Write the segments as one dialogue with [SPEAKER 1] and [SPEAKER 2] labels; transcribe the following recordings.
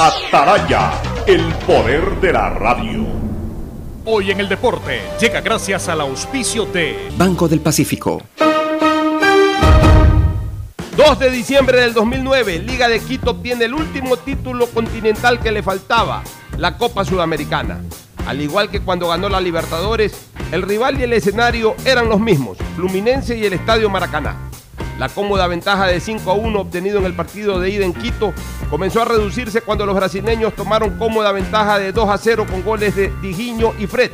[SPEAKER 1] Ataraya, el poder de la radio.
[SPEAKER 2] Hoy en el deporte llega gracias al auspicio de
[SPEAKER 3] Banco del Pacífico.
[SPEAKER 4] 2 de diciembre del 2009, Liga de Quito obtiene el último título continental que le faltaba, la Copa Sudamericana. Al igual que cuando ganó la Libertadores, el rival y el escenario eran los mismos, Fluminense y el Estadio Maracaná. La cómoda ventaja de 5 a 1 obtenido en el partido de ida en Quito comenzó a reducirse cuando los brasileños tomaron cómoda ventaja de 2 a 0 con goles de Digiño y Fred.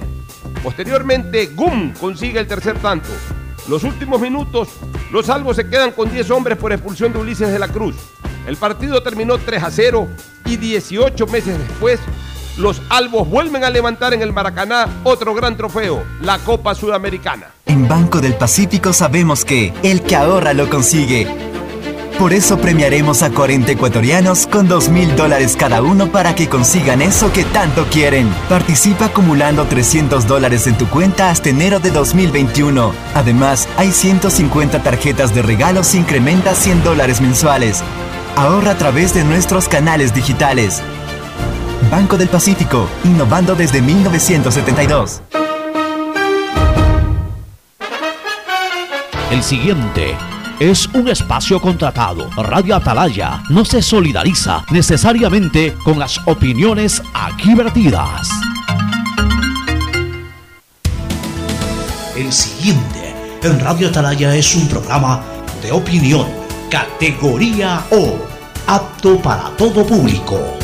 [SPEAKER 4] Posteriormente, Gum consigue el tercer tanto. Los últimos minutos, los salvos se quedan con 10 hombres por expulsión de Ulises de la Cruz. El partido terminó 3 a 0 y 18 meses después, los albos vuelven a levantar en el Maracaná otro gran trofeo, la Copa Sudamericana.
[SPEAKER 5] En Banco del Pacífico sabemos que el que ahorra lo consigue. Por eso premiaremos a 40 ecuatorianos con 2 mil dólares cada uno para que consigan eso que tanto quieren. Participa acumulando 300 dólares en tu cuenta hasta enero de 2021. Además, hay 150 tarjetas de regalos incrementa 100 dólares mensuales. Ahorra a través de nuestros canales digitales. Banco del Pacífico, innovando desde 1972.
[SPEAKER 6] El siguiente es un espacio contratado. Radio Atalaya no se solidariza necesariamente con las opiniones aquí vertidas. El siguiente en Radio Atalaya es un programa de opinión, categoría O, apto para todo público.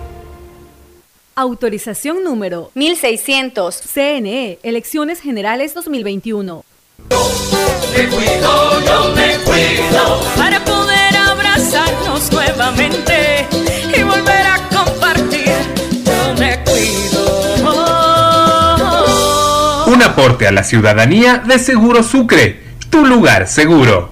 [SPEAKER 7] Autorización número 1600. CNE, Elecciones Generales 2021.
[SPEAKER 8] Me cuido, yo me cuido. Para poder abrazarnos nuevamente y volver a compartir, yo me cuido.
[SPEAKER 9] Un aporte a la ciudadanía de Seguro Sucre, tu lugar seguro.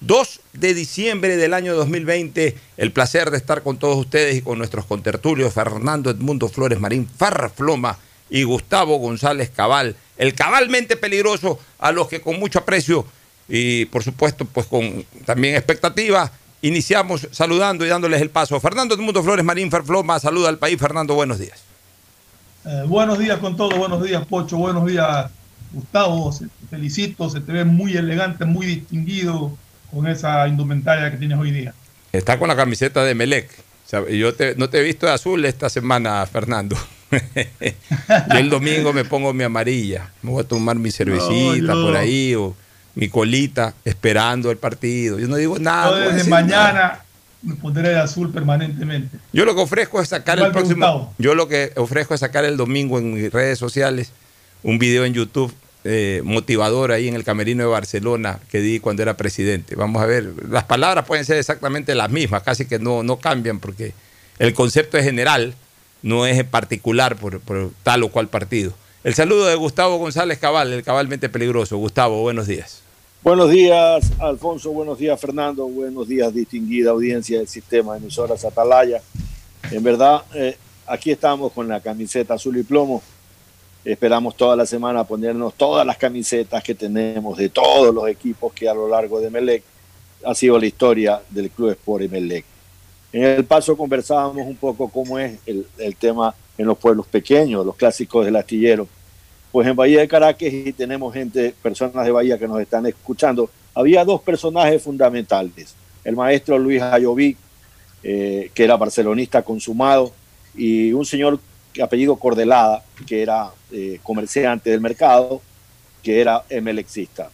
[SPEAKER 4] 2 de diciembre del año 2020. El placer de estar con todos ustedes y con nuestros contertulios Fernando Edmundo Flores Marín Farfloma y Gustavo González Cabal, el cabalmente peligroso a los que con mucho aprecio y por supuesto pues con también expectativa iniciamos saludando y dándoles el paso. Fernando Edmundo Flores Marín Farfloma saluda al país. Fernando, buenos días.
[SPEAKER 10] Eh, buenos días con todo, buenos días Pocho, buenos días Gustavo, felicito, se te ve muy elegante, muy distinguido con esa indumentaria que tienes hoy día.
[SPEAKER 4] Está con la camiseta de Melec. yo no te he visto de azul esta semana, Fernando. yo el domingo me pongo mi amarilla, me voy a tomar mi cervecita por ahí o mi colita esperando el partido. Yo no digo nada.
[SPEAKER 10] Yo desde mañana me pondré de azul permanentemente.
[SPEAKER 4] Yo lo que ofrezco es sacar el próximo. Yo lo que ofrezco es sacar el domingo en mis redes sociales un video en YouTube eh, motivador ahí en el camerino de Barcelona que di cuando era presidente. Vamos a ver, las palabras pueden ser exactamente las mismas, casi que no, no cambian porque el concepto es general, no es particular por, por tal o cual partido. El saludo de Gustavo González Cabal, el cabalmente peligroso. Gustavo, buenos días.
[SPEAKER 11] Buenos días, Alfonso. Buenos días, Fernando. Buenos días, distinguida audiencia del sistema de emisoras Atalaya. En verdad, eh, aquí estamos con la camiseta azul y plomo. Esperamos toda la semana ponernos todas las camisetas que tenemos de todos los equipos que a lo largo de Melec ha sido la historia del Club Sport Melec. En el paso conversábamos un poco cómo es el, el tema en los pueblos pequeños, los clásicos del astillero pues en Bahía de Caracas y tenemos gente, personas de Bahía que nos están escuchando, había dos personajes fundamentales. El maestro Luis Ayoví, eh, que era barcelonista consumado, y un señor apellido Cordelada, que era eh, comerciante del mercado, que era emelexista.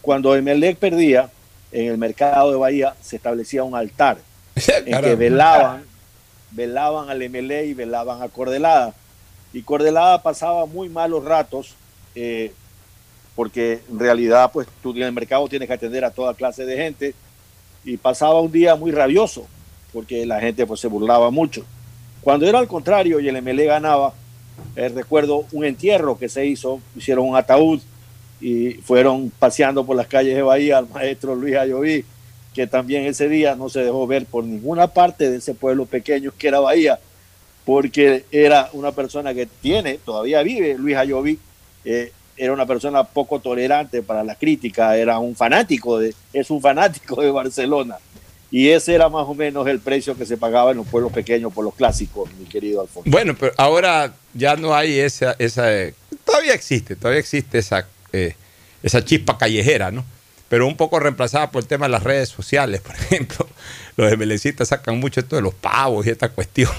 [SPEAKER 11] Cuando Emelec perdía, en el mercado de Bahía se establecía un altar en que velaban, velaban al MLE y velaban a Cordelada y Cordelada pasaba muy malos ratos eh, porque en realidad pues tú en el mercado tienes que atender a toda clase de gente y pasaba un día muy rabioso porque la gente pues se burlaba mucho. Cuando era al contrario y el MLE ganaba, recuerdo un entierro que se hizo, hicieron un ataúd y fueron paseando por las calles de Bahía al maestro Luis Ayoví, que también ese día no se dejó ver por ninguna parte de ese pueblo pequeño que era Bahía, porque era una persona que tiene, todavía vive, Luis Ayoví, eh, era una persona poco tolerante para la crítica, era un fanático, de, es un fanático de Barcelona. Y ese era más o menos el precio que se pagaba en los pueblos pequeños por los clásicos, mi querido Alfonso.
[SPEAKER 4] Bueno, pero ahora ya no hay esa, esa todavía existe, todavía existe esa, eh, esa chispa callejera, ¿no? Pero un poco reemplazada por el tema de las redes sociales, por ejemplo. Los MLCistas sacan mucho esto de los pavos y esta cuestión.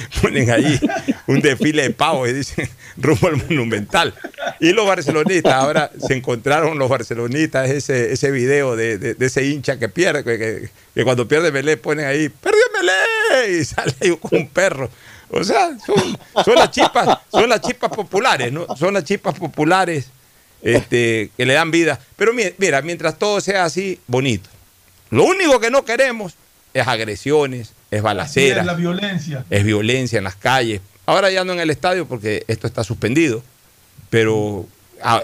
[SPEAKER 4] ponen ahí un desfile de pavos y dicen rumbo al monumental. Y los barcelonistas, ahora se encontraron los barcelonistas ese, ese video de, ese hincha que pierde, que, cuando pierde Melé ponen ahí, perdió Melé y sale ahí un perro. O sea, son, las chispas, son las chispas populares, ¿no? Son las chispas populares este, que le dan vida. Pero mira, mientras todo sea así, bonito. Lo único que no queremos es agresiones, es balacera.
[SPEAKER 10] Es la violencia.
[SPEAKER 4] Es violencia en las calles. Ahora ya no en el estadio porque esto está suspendido, pero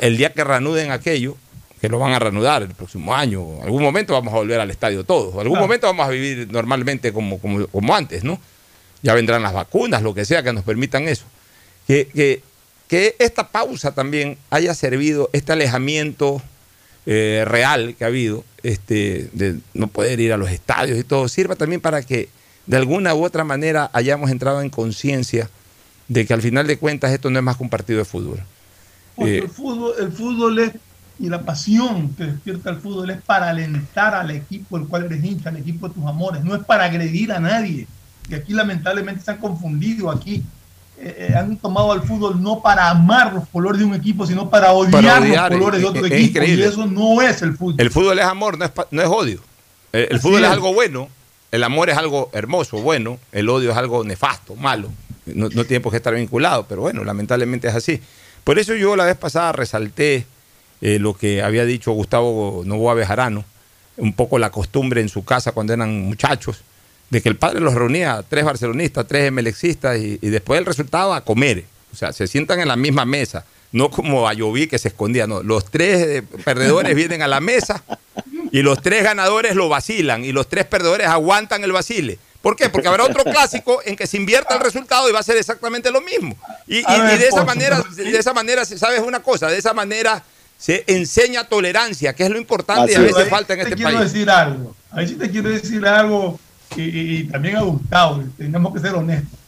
[SPEAKER 4] el día que reanuden aquello, que lo van a reanudar el próximo año, algún momento vamos a volver al estadio todos, algún momento vamos a vivir normalmente como, como, antes, ¿no? Ya vendrán las vacunas, lo que sea, que nos permitan eso. Que, que, que esta pausa también haya servido, este alejamiento eh, real que ha habido, este, de no poder ir a los estadios y todo, sirva también para que de alguna u otra manera hayamos entrado en conciencia de que al final de cuentas esto no es más que un partido de fútbol.
[SPEAKER 10] Eh, el fútbol, el fútbol es, y la pasión que despierta el fútbol es para alentar al equipo el cual eres hincha, al equipo de tus amores, no es para agredir a nadie. Y aquí lamentablemente se han confundido aquí. Eh, eh, han tomado al fútbol no para amar los colores de un equipo, sino para odiar, los colores de otro equipo. Y eso no es el fútbol.
[SPEAKER 4] El fútbol es amor, no es, no es odio. El, fútbol es algo bueno, el amor es algo hermoso, bueno, el odio es algo nefasto, malo. No, tiene por qué estar vinculado, pero bueno, lamentablemente es así. Por eso yo la vez pasada resalté eh, lo que había dicho Gustavo Novoa Bejarano, un poco la costumbre en su casa cuando eran muchachos, de que el padre los reunía, tres barcelonistas, tres emelexistas, y, y después el resultado a comer. O sea, se sientan en la misma mesa, no como a Lloví que se escondía, no. Los tres eh, perdedores vienen a la mesa y los tres ganadores lo vacilan y los tres perdedores aguantan el vacile. ¿Por qué? Porque habrá otro clásico en que se invierta el resultado y va a ser exactamente lo mismo. Y, de esa manera, de esa manera, ¿sabes una cosa? De esa manera se enseña tolerancia, que es lo importante y a veces falta en este
[SPEAKER 10] país. quiero decir algo. A ver si te quiero decir algo y, también a Gustavo, tenemos que ser honestos.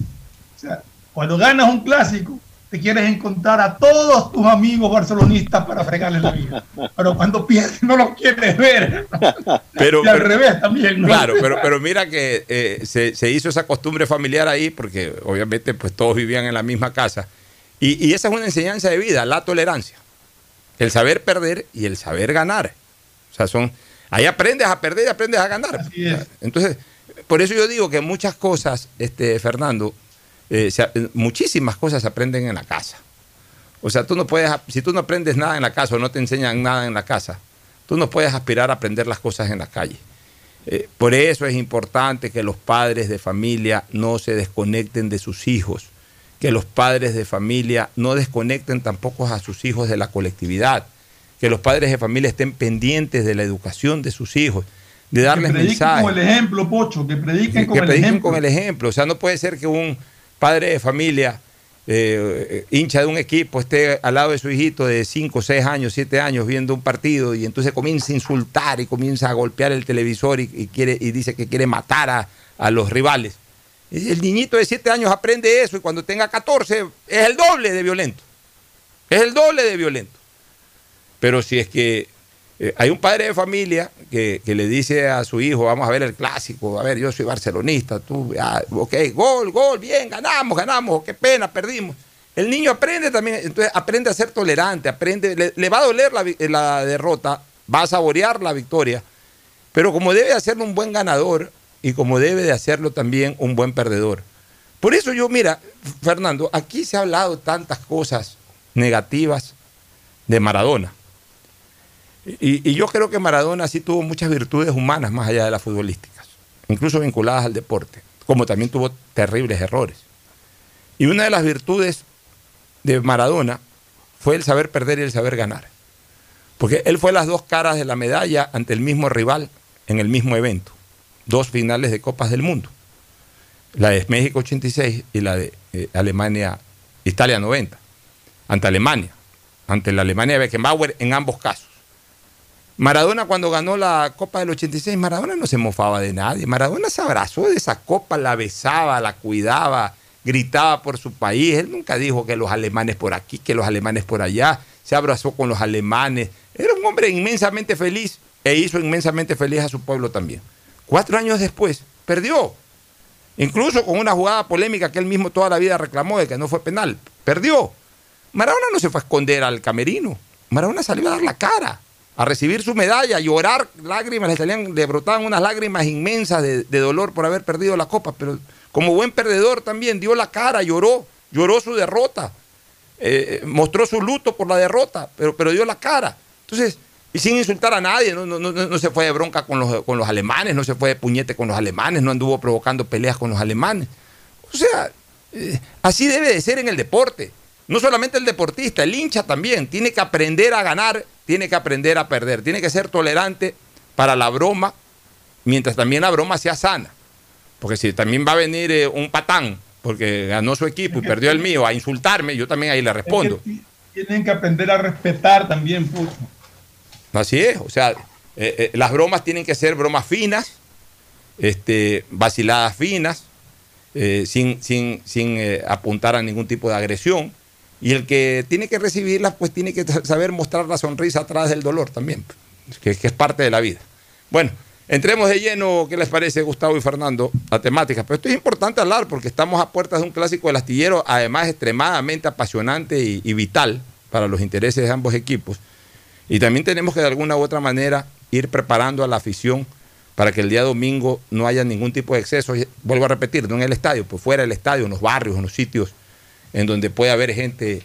[SPEAKER 10] O sea, cuando ganas un clásico, te quieres encontrar a todos tus amigos barcelonistas para fregarles la vida. Pero cuando pierdes no los quieres ver.
[SPEAKER 4] Pero,
[SPEAKER 10] y al revés también.
[SPEAKER 4] Claro, pero, pero mira que eh, se, hizo esa costumbre familiar ahí porque obviamente pues todos vivían en la misma casa. Y, y esa es una enseñanza de vida, la tolerancia. El saber perder y el saber ganar. O sea, son... Ahí aprendes a perder y aprendes a ganar. Entonces, por eso yo digo que muchas cosas, este, Fernando, eh, muchísimas cosas se aprenden en la casa. O sea, tú no puedes, si tú no aprendes nada en la casa o no te enseñan nada en la casa, tú no puedes aspirar a aprender las cosas en la calle. Eh, por eso es importante que los padres de familia no se desconecten de sus hijos, que los padres de familia no desconecten tampoco a sus hijos de la colectividad, que los padres de familia estén pendientes de la educación de sus hijos, de darles mensajes. Que prediquen
[SPEAKER 10] con el ejemplo, Pocho, que prediquen, con,
[SPEAKER 4] que
[SPEAKER 10] el
[SPEAKER 4] prediquen
[SPEAKER 10] ejemplo.
[SPEAKER 4] con el ejemplo. O sea, no puede ser que un padre de familia, eh, hincha de un equipo, esté al lado de su hijito de 5, 6 años, 7 años viendo un partido y entonces comienza a insultar y comienza a golpear el televisor y, quiere, y dice que quiere matar a, a los rivales. El niñito de 7 años aprende eso y cuando tenga 14 es el doble de violento. Es el doble de violento. Pero si es que eh, hay un padre de familia que, le dice a su hijo, vamos a ver el clásico, a ver, yo soy barcelonista, tú, ah, ok, gol, gol, bien, ganamos, ganamos, qué pena, perdimos. El niño aprende también, entonces aprende a ser tolerante, aprende, le, va a doler la, la, derrota, va a saborear la victoria, pero como debe hacerlo un buen ganador y como debe de hacerlo también un buen perdedor. Por eso yo, mira, Fernando, aquí se ha hablado tantas cosas negativas de Maradona. Y, yo creo que Maradona sí tuvo muchas virtudes humanas más allá de las futbolísticas, incluso vinculadas al deporte, como también tuvo terribles errores. Y una de las virtudes de Maradona fue el saber perder y el saber ganar. Porque él fue las dos caras de la medalla ante el mismo rival en el mismo evento. Dos finales de Copas del Mundo. La de México 86 y la de eh, Alemania, Italia 90. Ante Alemania. Ante la Alemania de Beckenbauer en ambos casos. Maradona cuando ganó la Copa del 86, Maradona no se mofaba de nadie. Maradona se abrazó de esa copa, la besaba, la cuidaba, gritaba por su país. Él nunca dijo que los alemanes por aquí, que los alemanes por allá. Se abrazó con los alemanes. Era un hombre inmensamente feliz e hizo inmensamente feliz a su pueblo también. Cuatro años después, perdió. Incluso con una jugada polémica que él mismo toda la vida reclamó de que no fue penal. Perdió. Maradona no se fue a esconder al camerino. Maradona salió a dar la cara a recibir su medalla, a llorar, lágrimas, le, salían, le brotaban unas lágrimas inmensas de, dolor por haber perdido la copa, pero como buen perdedor también dio la cara, lloró, lloró su derrota, eh, mostró su luto por la derrota, pero, pero dio la cara. Entonces, y sin insultar a nadie, no, no, se fue de bronca con los, con los alemanes, no se fue de puñete con los alemanes, no anduvo provocando peleas con los alemanes. O sea, eh, así debe de ser en el deporte. No solamente el deportista, el hincha también tiene que aprender a ganar, tiene que aprender a perder, tiene que ser tolerante para la broma, mientras también la broma sea sana. Porque si también va a venir eh, un patán, porque ganó su equipo y perdió el mío, a insultarme, yo también ahí le respondo.
[SPEAKER 10] tienen que aprender a respetar también, puto.
[SPEAKER 4] Así es, o sea, eh, eh, las bromas tienen que ser bromas finas, este, vaciladas finas, sin, sin, sin apuntar a ningún tipo de agresión. Y el que tiene que recibirlas, pues tiene que saber mostrar la sonrisa atrás del dolor también, que, es parte de la vida. Bueno, entremos de lleno, ¿qué les parece, Gustavo y Fernando, a temáticas? Pero esto es importante hablar porque estamos a puertas de un clásico del astillero, además extremadamente apasionante y, vital para los intereses de ambos equipos. Y también tenemos que de alguna u otra manera ir preparando a la afición para que el día domingo no haya ningún tipo de exceso. Vuelvo a repetir, no en el estadio, pues fuera del estadio, en los barrios, en los sitios en donde puede haber gente,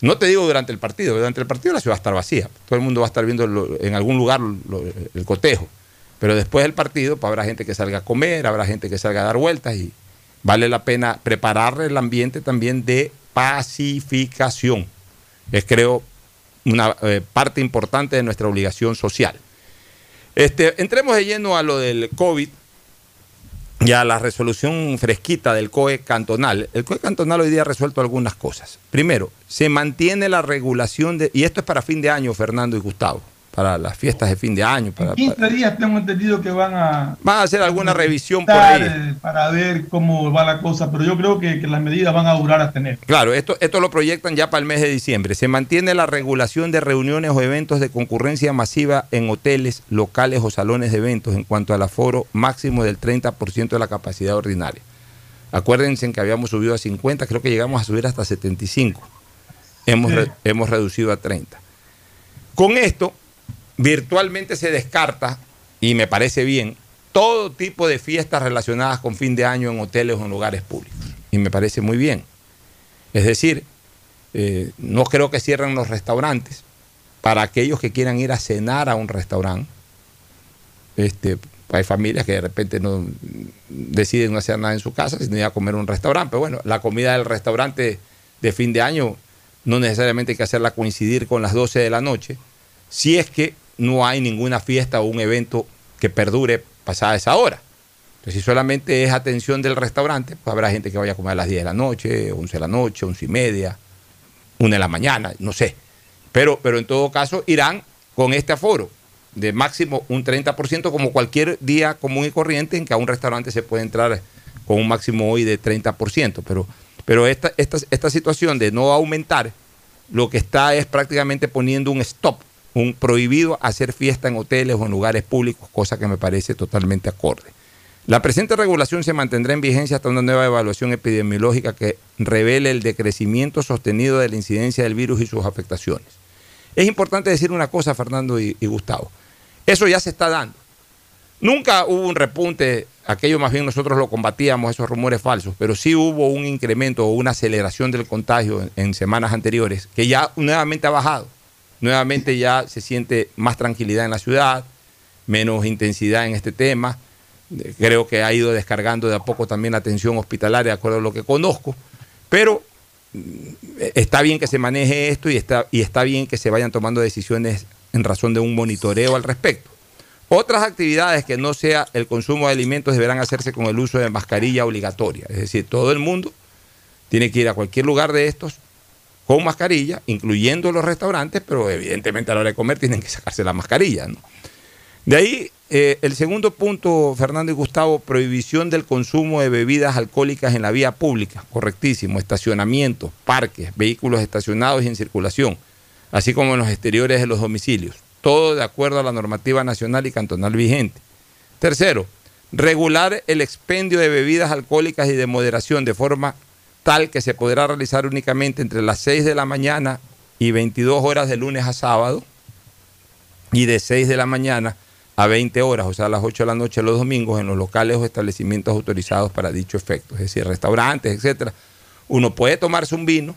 [SPEAKER 4] no te digo durante el partido, durante el partido la ciudad va a estar vacía, todo el mundo va a estar viendo en algún lugar el cotejo, pero después del partido pues, habrá gente que salga a comer, habrá gente que salga a dar vueltas y vale la pena preparar el ambiente también de pacificación. Es creo una eh, parte importante de nuestra obligación social. Este, entremos de lleno a lo del COVID ya la resolución fresquita del COE cantonal. El COE cantonal hoy día ha resuelto algunas cosas. Primero, se mantiene la regulación de, y esto es para fin de año, Fernando y Gustavo, para las fiestas de fin de año. Para,
[SPEAKER 10] en 15 días tengo entendido que van a...
[SPEAKER 4] Van a hacer alguna revisión por ahí.
[SPEAKER 10] Para ver cómo va la cosa, pero yo creo que, las medidas van a durar hasta enero.
[SPEAKER 4] Claro, esto, esto lo proyectan ya para el mes de diciembre. Se mantiene la regulación de reuniones o eventos de concurrencia masiva en hoteles, locales o salones de eventos en cuanto al aforo máximo del 30% de la capacidad ordinaria. Acuérdense que habíamos subido a 50, creo que llegamos a subir hasta 75. Hemos, hemos reducido a 30. Con esto, virtualmente se descarta, y me parece bien, todo tipo de fiestas relacionadas con fin de año en hoteles o en lugares públicos. Y me parece muy bien. Es decir, eh, no creo que cierren los restaurantes para aquellos que quieran ir a cenar a un restaurante. Este, hay familias que de repente no deciden no hacer nada en su casa, sino ir a comer en un restaurante. Pero bueno, la comida del restaurante de fin de año no necesariamente hay que hacerla coincidir con las 12 de la noche, si es que no hay ninguna fiesta o un evento que perdure pasada esa hora. Entonces, si solamente es atención del restaurante, pues habrá gente que vaya a comer a las 10 de la noche, 11 de la noche, 11 y media, 1 de la mañana, no sé. Pero, pero en todo caso irán con este aforo de máximo un 30%, como cualquier día común y corriente en que a un restaurante se puede entrar con un máximo hoy de 30%. Pero pero esta, esta, esta situación de no aumentar, lo que está es prácticamente poniendo un stop, un prohibido hacer fiesta en hoteles o en lugares públicos, cosa que me parece totalmente acorde. La presente regulación se mantendrá en vigencia hasta una nueva evaluación epidemiológica que revele el decrecimiento sostenido de la incidencia del virus y sus afectaciones. Es importante decir una cosa, Fernando y Gustavo. Eso ya se está dando. Nunca hubo un repunte, aquello más bien nosotros lo combatíamos, esos rumores falsos, pero sí hubo un incremento o una aceleración del contagio en, semanas anteriores, que ya nuevamente ha bajado. Nuevamente ya se siente más tranquilidad en la ciudad, menos intensidad en este tema. Creo que ha ido descargando de a poco también la atención hospitalaria, de acuerdo a lo que conozco. Pero mm, está bien que se maneje esto y está, y está bien que se vayan tomando decisiones en razón de un monitoreo al respecto. Otras actividades que no sea el consumo de alimentos deberán hacerse con el uso de mascarilla obligatoria. Es decir, todo el mundo tiene que ir a cualquier lugar de estos con mascarilla, incluyendo los restaurantes, pero evidentemente a la hora de comer tienen que sacarse la mascarilla. De ahí eh, el segundo punto, Fernando y Gustavo, prohibición del consumo de bebidas alcohólicas en la vía pública, correctísimo, estacionamientos, parques, vehículos estacionados y en circulación, así como en los exteriores de los domicilios todo de acuerdo a la normativa nacional y cantonal vigente. Tercero, regular el expendio de bebidas alcohólicas y de moderación de forma tal que se podrá realizar únicamente entre las 6 de la mañana y 22 horas de lunes a sábado y de 6 de la mañana a 20 horas, o sea, a las 8 de la noche los domingos en los locales o establecimientos autorizados para dicho efecto, es decir, restaurantes, etcétera. Uno puede tomarse un vino,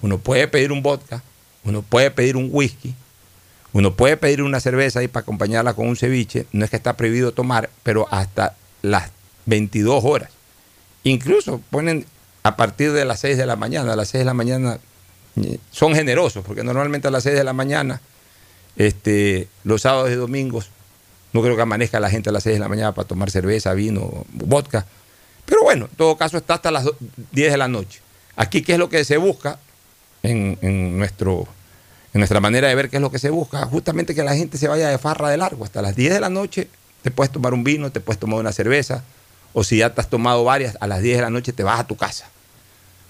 [SPEAKER 4] uno puede pedir un vodka, uno puede pedir un whisky, uno puede pedir una cerveza ahí para acompañarla con un ceviche, no es que está prohibido tomar, pero hasta las 22 horas. Incluso ponen a partir de las 6 de la mañana, a las 6 de la mañana eh, son generosos, porque normalmente a las 6 de la mañana, este, los sábados y domingos, no creo que amanezca la gente a las 6 de la mañana para tomar cerveza, vino, vodka. Pero bueno, en todo caso está hasta las 10 de la noche. Aquí, ¿qué es lo que se busca en, en nuestro en nuestra manera de ver qué es lo que se busca, justamente que la gente se vaya de farra de largo. Hasta las 10 de la noche te puedes tomar un vino, te puedes tomar una cerveza, o si ya te has tomado varias, a las 10 de la noche te vas a tu casa.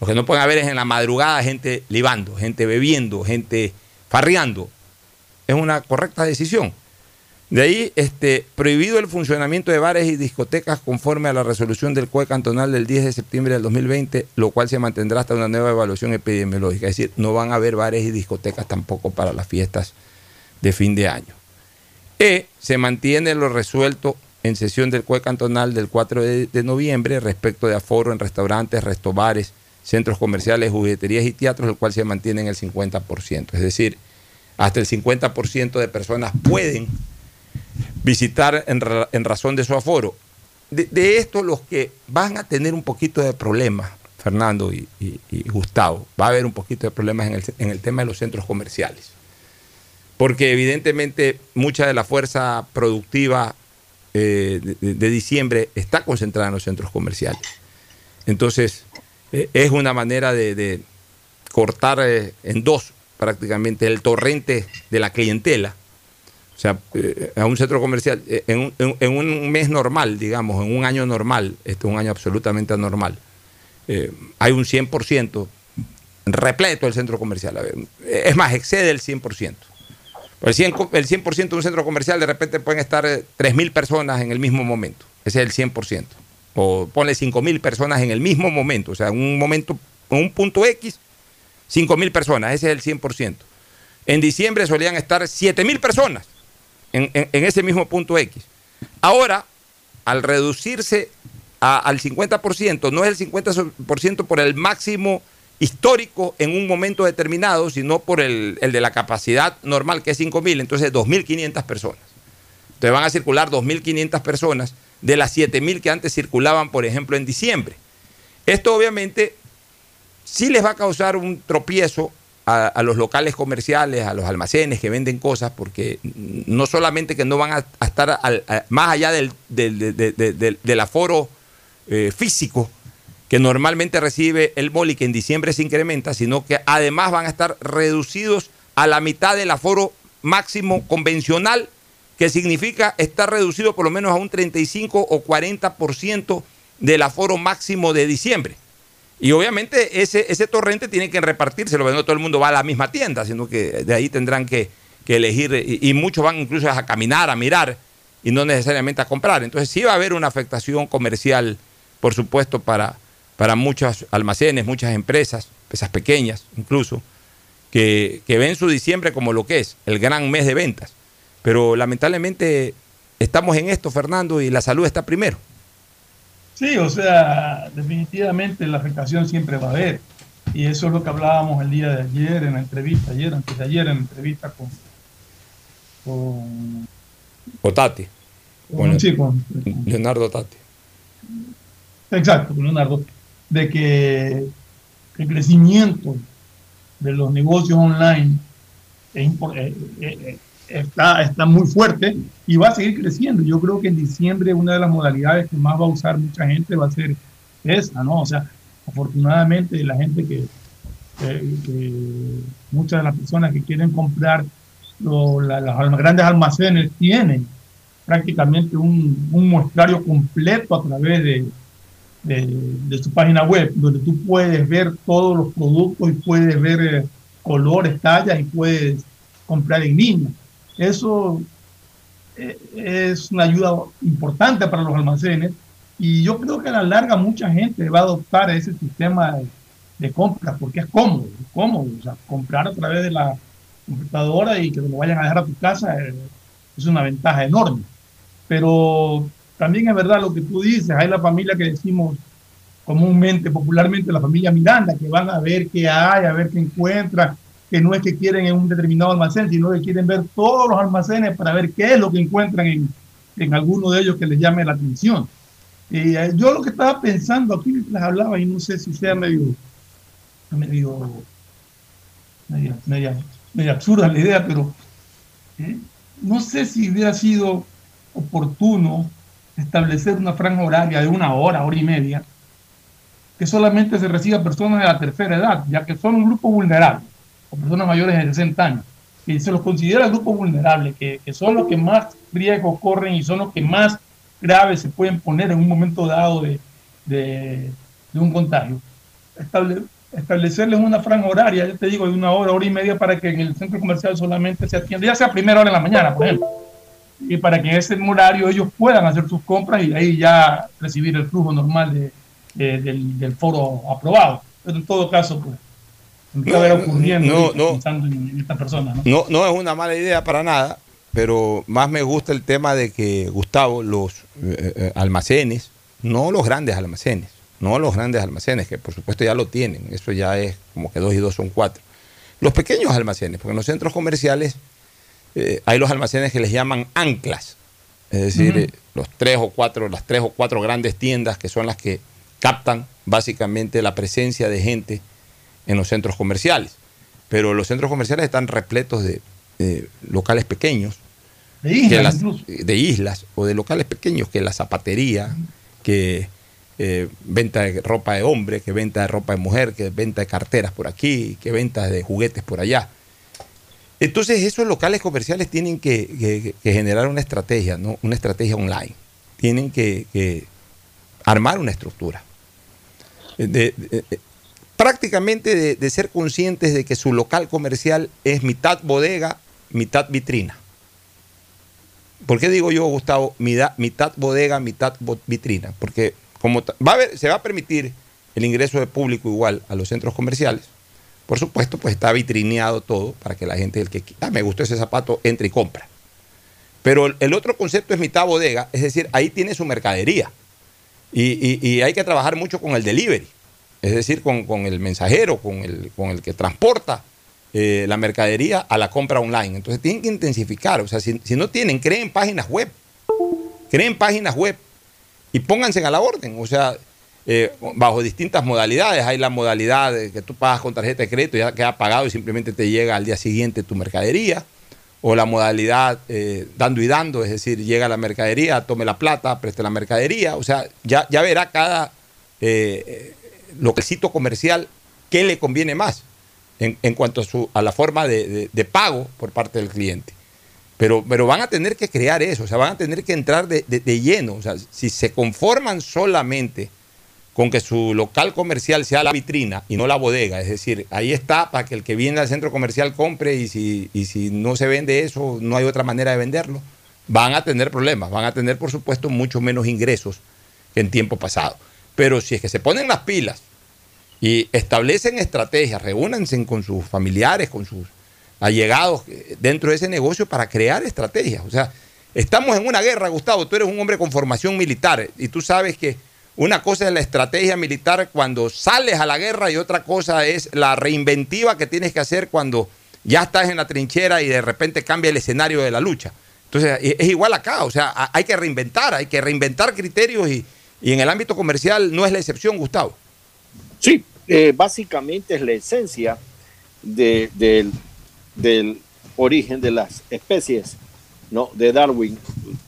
[SPEAKER 4] Lo que no pueden haber es en la madrugada gente libando, gente bebiendo, gente farreando. Es una correcta decisión. De ahí, este, prohibido el funcionamiento de bares y discotecas conforme a la resolución del COE cantonal del 10 de septiembre del 2020, lo cual se mantendrá hasta una nueva evaluación epidemiológica. Es decir, no van a haber bares y discotecas tampoco para las fiestas de fin de año. E, se mantiene lo resuelto en sesión del COE cantonal del 4 de, de noviembre respecto de aforo en restaurantes, restobares, centros comerciales, jugueterías y teatros, el cual se mantiene en el 50%. Es decir, hasta el 50% de personas pueden visitar en, razón de su aforo. De, esto los que van a tener un poquito de problemas, Fernando y, Gustavo, va a haber un poquito de problemas en el, tema de los centros comerciales. Porque evidentemente mucha de la fuerza productiva eh, de, diciembre está concentrada en los centros comerciales. Entonces, eh, es una manera de, cortar eh, en dos prácticamente el torrente de la clientela sea, eh, a un centro comercial, en un, mes normal, digamos, en un año normal, este es un año absolutamente anormal, hay un 100% repleto el centro comercial. Es más, excede el 100%. El 100%, el 100 de un centro comercial de repente pueden estar 3.000 personas en el mismo momento. Ese es el 100%. O pone 5.000 personas en el mismo momento. O sea, en un momento, en un punto X, 5.000 personas. Ese es el 100%. En diciembre solían estar 7.000 personas en, ese mismo punto X. Ahora, al reducirse al 50%, no es el 50% por el máximo histórico en un momento determinado, sino por el, de la capacidad normal, que es 5.000, entonces 2.500 personas. Entonces van a circular 2.500 personas de las 7.000 que antes circulaban, por ejemplo, en diciembre. Esto obviamente sí les va a causar un tropiezo a, los locales comerciales, a los almacenes que venden cosas, porque no solamente que no van a, estar más allá del, aforo eh, físico que normalmente recibe el boli, que en diciembre se incrementa, sino que además van a estar reducidos a la mitad del aforo máximo convencional, que significa estar reducido por lo menos a un 35 o 40% del aforo máximo de diciembre. Y obviamente ese, ese torrente tiene que repartírselo, no todo el mundo va a la misma tienda, sino que de ahí tendrán que, elegir, y, muchos van incluso a caminar, a mirar, y no necesariamente a comprar. Entonces sí va a haber una afectación comercial, por supuesto, para, para muchos almacenes, muchas empresas, esas pequeñas incluso, que, que ven su diciembre como lo que es, el gran mes de ventas. Pero lamentablemente estamos en esto, Fernando, y la salud está primero.
[SPEAKER 10] Sí, o sea, definitivamente la afectación siempre va a haber. Y eso es lo que hablábamos el día de ayer en la entrevista, ayer, antes de ayer en la entrevista con...
[SPEAKER 4] Con, con Tati.
[SPEAKER 10] Con, sí, con,
[SPEAKER 4] Leonardo Tati.
[SPEAKER 10] Exacto, con Leonardo. De que el crecimiento de los negocios online es, importante está, está muy fuerte y va a seguir creciendo. Yo creo que en diciembre una de las modalidades que más va a usar mucha gente va a ser esa, ¿no? O sea, afortunadamente la gente que, muchas de las personas que quieren comprar los grandes almacenes tienen prácticamente un, un, muestrario completo a través de, de, su página web, donde tú puedes ver todos los productos y puedes ver eh, colores, tallas y puedes comprar en línea. Eso eh, es una ayuda importante para los almacenes y yo creo que a la larga mucha gente va a adoptar ese sistema de, compra porque es cómodo, cómodo. O sea, comprar a través de la computadora y que lo vayan a dejar a tu casa eh, es una ventaja enorme. Pero también es verdad lo que tú dices, hay la familia que decimos comúnmente, popularmente, la familia Miranda, que van a ver qué hay, a ver qué encuentran, que no es que quieren en un determinado almacén, sino que quieren ver todos los almacenes para ver qué es lo que encuentran en, en alguno de ellos que les llame la atención. Eh, yo lo que estaba pensando aquí les hablaba, y no sé si sea medio, medio, media, absurda la idea, pero eh, no sé si hubiera sido oportuno establecer una franja horaria de una hora, hora y media, que solamente se reciba personas de la tercera edad, ya que son un grupo vulnerable o personas mayores de 60 años, y se los considera grupo vulnerable, que, que, son los que más riesgo corren y son los que más graves se pueden poner en un momento dado de, de, un contagio. establecerles una franja horaria, ya te digo, de una hora, hora y media para que en el centro comercial solamente se atienda, ya sea a primera hora en la mañana, por ejemplo, y para que en ese horario ellos puedan hacer sus compras y ahí ya recibir el flujo normal de, del, del foro aprobado. Pero en todo caso, pues,
[SPEAKER 4] no, no, ¿no? No, es una mala idea para nada, pero más me gusta el tema de que, Gustavo, los eh, eh, almacenes, no los grandes almacenes, no los grandes almacenes, que por supuesto ya lo tienen, eso ya es como que dos y dos son cuatro. Los pequeños almacenes, porque en los centros comerciales eh, hay los almacenes que les llaman anclas, es decir, los tres o cuatro, las tres o cuatro grandes tiendas que son las que captan básicamente la presencia de gente en los centros comerciales. Pero los centros comerciales están repletos de, locales pequeños.
[SPEAKER 10] De islas,
[SPEAKER 4] de islas o de locales pequeños, que la zapatería, que eh, venta de ropa de hombre, que venta de ropa de mujer, que venta de carteras por aquí, que venta de juguetes por allá. Entonces esos locales comerciales tienen que, generar una estrategia, ¿no? una estrategia online. Tienen que, armar una estructura. prácticamente de, ser conscientes de que su local comercial es mitad bodega, mitad vitrina. ¿Por qué digo yo, Gustavo, mitad, bodega, mitad vitrina? Porque como va a se va a permitir el ingreso de público igual a los centros comerciales, por supuesto, pues está vitrineado todo para que la gente, el que ah, me gustó ese zapato, entre y compra. Pero el otro concepto es mitad bodega, es decir, ahí tiene su mercadería. Y, hay que trabajar mucho con el delivery, es decir, con, el mensajero, con el, que transporta eh, la mercadería a la compra online. Entonces tienen que intensificar, o sea, si, si no tienen, creen páginas web, creen páginas web y pónganse a la orden. O sea, eh, bajo distintas modalidades. Hay la modalidad de que tú pagas con tarjeta de crédito, ya queda pagado y simplemente te llega al día siguiente tu mercadería. O la modalidad eh, dando y dando, es decir, llega la mercadería, tome la plata, preste la mercadería. O sea, ya, ya verá cada eh, localcito comercial qué le conviene más en, cuanto a, su, a la forma de, pago por parte del cliente. Pero, pero, van a tener que crear eso, o sea, van a tener que entrar de, de lleno. O sea, si se conforman solamente con que su local comercial sea la vitrina y no la bodega. Es decir, ahí está para que el que viene al centro comercial compre y si, si no se vende eso, no hay otra manera de venderlo. Van a tener problemas, van a tener por supuesto mucho menos ingresos que en tiempo pasado. Pero si es que se ponen las pilas y establecen estrategias, reúnanse con sus familiares, con sus allegados dentro de ese negocio para crear estrategias. O sea, estamos en una guerra, Gustavo, tú eres un hombre con formación militar y tú sabes que una cosa es la estrategia militar cuando sales a la guerra y otra cosa es la reinventiva que tienes que hacer cuando ya estás en la trinchera y de repente cambia el escenario de la lucha. Entonces es igual acá, o sea, hay que reinventar, hay que reinventar criterios y, en el ámbito comercial no es la excepción, Gustavo.
[SPEAKER 11] Sí, eh, básicamente es la esencia del origen de las especies ¿no? de Darwin.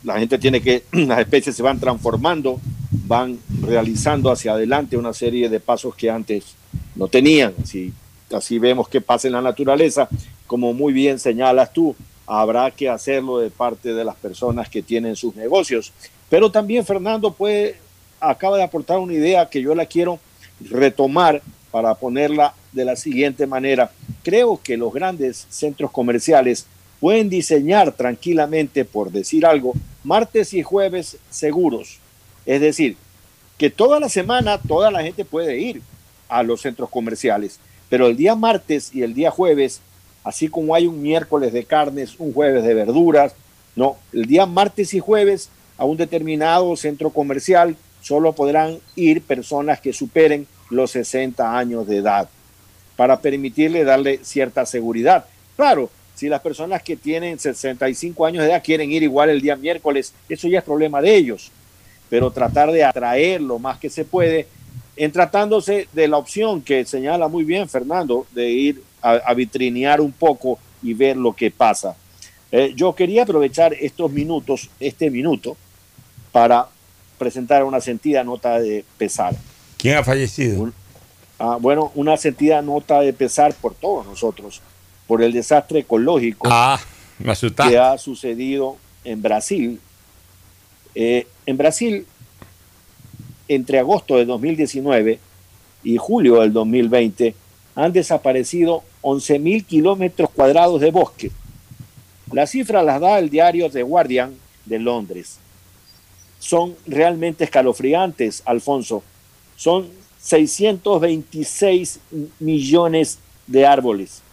[SPEAKER 11] La gente tiene que, las especies se van transformando, van realizando hacia adelante una serie de pasos que antes no tenían. Así, así vemos qué pasa en la naturaleza. Como muy bien señalas tú, habrá que hacerlo de parte de las personas que tienen sus negocios. Pero también Fernando puede, acaba de aportar una idea que yo la quiero retomar para ponerla de la siguiente manera. Creo que los grandes centros comerciales pueden diseñar tranquilamente, por decir algo, martes y jueves seguros. Es decir, que toda la semana toda la gente puede ir a los centros comerciales, pero el día martes y el día jueves, así como hay un miércoles de carnes, un jueves de verduras, no, el día martes y jueves a un determinado centro comercial solo podrán ir personas que superen los 60 años de edad para permitirle darle cierta seguridad. Claro, si las personas que tienen 65 años de edad quieren ir igual el día miércoles, eso ya es problema de ellos. Pero tratar de atraer lo más que se puede, en tratándose de la opción que señala muy bien Fernando, de ir a, vitrinear un poco y ver lo que pasa. Eh, yo quería aprovechar estos minutos, este minuto, para presentar una sentida nota de pesar.
[SPEAKER 4] ¿Quién ha fallecido?
[SPEAKER 11] Ah, bueno, una sentida nota de pesar por todos nosotros por el desastre ecológico
[SPEAKER 4] ah,
[SPEAKER 11] que ha sucedido en Brasil. Eh, en Brasil, entre agosto de 2019 y julio del 2020, han desaparecido 11.000 kilómetros cuadrados de bosque. La cifra las da el diario The Guardian de Londres. Son realmente escalofriantes, Alfonso. Son 626 millones de árboles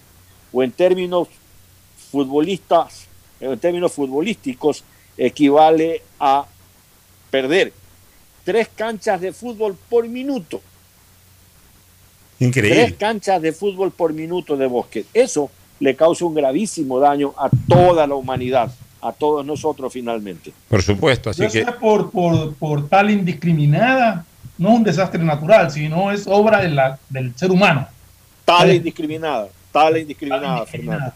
[SPEAKER 11] o en términos futbolistas, en términos futbolísticos, equivale a perder tres canchas de fútbol por minuto.
[SPEAKER 4] Increíble.
[SPEAKER 11] Tres canchas de fútbol por minuto de bosque. Eso le causa un gravísimo daño a toda la humanidad, a todos nosotros finalmente.
[SPEAKER 4] Por supuesto, así que...
[SPEAKER 10] Por, por, por, tal indiscriminada, no es un desastre natural, sino es obra de la, del ser humano.
[SPEAKER 11] Tal indiscriminada tal indiscriminada, Fernando.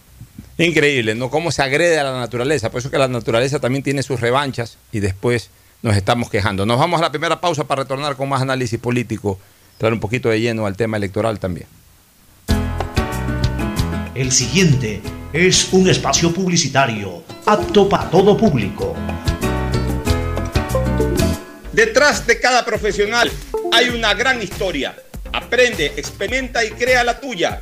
[SPEAKER 4] Increíble, ¿no? Cómo se agrede a la naturaleza. Por eso que la naturaleza también tiene sus revanchas y después nos estamos quejando. Nos vamos a la primera pausa para retornar con más análisis político, traer un poquito de lleno al tema electoral también.
[SPEAKER 6] El siguiente es un espacio publicitario apto para todo público.
[SPEAKER 12] Detrás de cada profesional hay una gran historia. Aprende, experimenta y crea la tuya.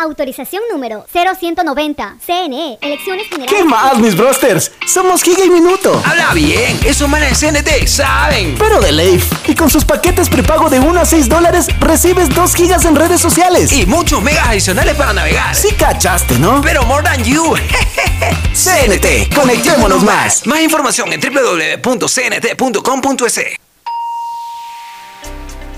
[SPEAKER 13] Autorización número 0190. CNE, Elecciones Generales.
[SPEAKER 14] ¿Qué más, mis brosters? Somos Giga y Minuto.
[SPEAKER 3] Habla bien, esos manes de CNT saben.
[SPEAKER 14] Pero de Leif. Y con sus paquetes prepago de 1 a 6 dólares, recibes 2 gigas en redes sociales.
[SPEAKER 3] Y muchos megas adicionales para navegar.
[SPEAKER 14] Sí cachaste, ¿no?
[SPEAKER 3] Pero more than you.
[SPEAKER 14] CNT, conectémonos más.
[SPEAKER 3] Más información en www.cnt.com.es.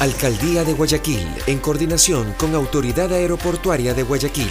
[SPEAKER 15] Alcaldía de Guayaquil, en coordinación con Autoridad Aeroportuaria de Guayaquil.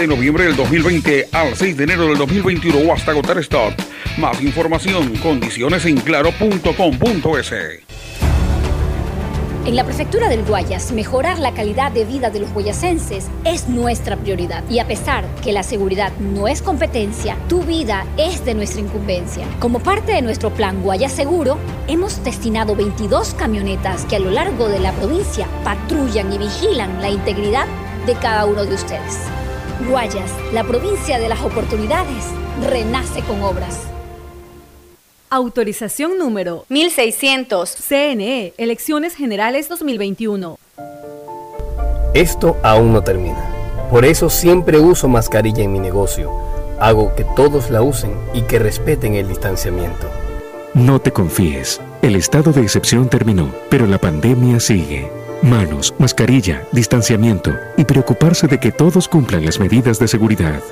[SPEAKER 16] de noviembre del 2020 al 6 de enero del 2021 o hasta agotar stock. Más información, condiciones en.
[SPEAKER 17] En la prefectura del Guayas, mejorar la calidad de vida de los guayasenses es nuestra prioridad. Y a pesar que la seguridad no es competencia, tu vida es de nuestra incumbencia. Como parte de nuestro plan Guayas Seguro, hemos destinado 22 camionetas que a lo largo de la provincia patrullan y vigilan la integridad de cada uno de ustedes. Guayas, la provincia de las oportunidades, renace con obras.
[SPEAKER 7] Autorización número
[SPEAKER 18] 1600.
[SPEAKER 7] CNE, Elecciones Generales 2021.
[SPEAKER 19] Esto aún no termina. Por eso siempre uso mascarilla en mi negocio. Hago que todos la usen y que respeten el distanciamiento.
[SPEAKER 20] No te confíes. El estado de excepción terminó, pero la pandemia sigue. Manos, mascarilla, distanciamiento y preocuparse de que todos cumplan las medidas de seguridad.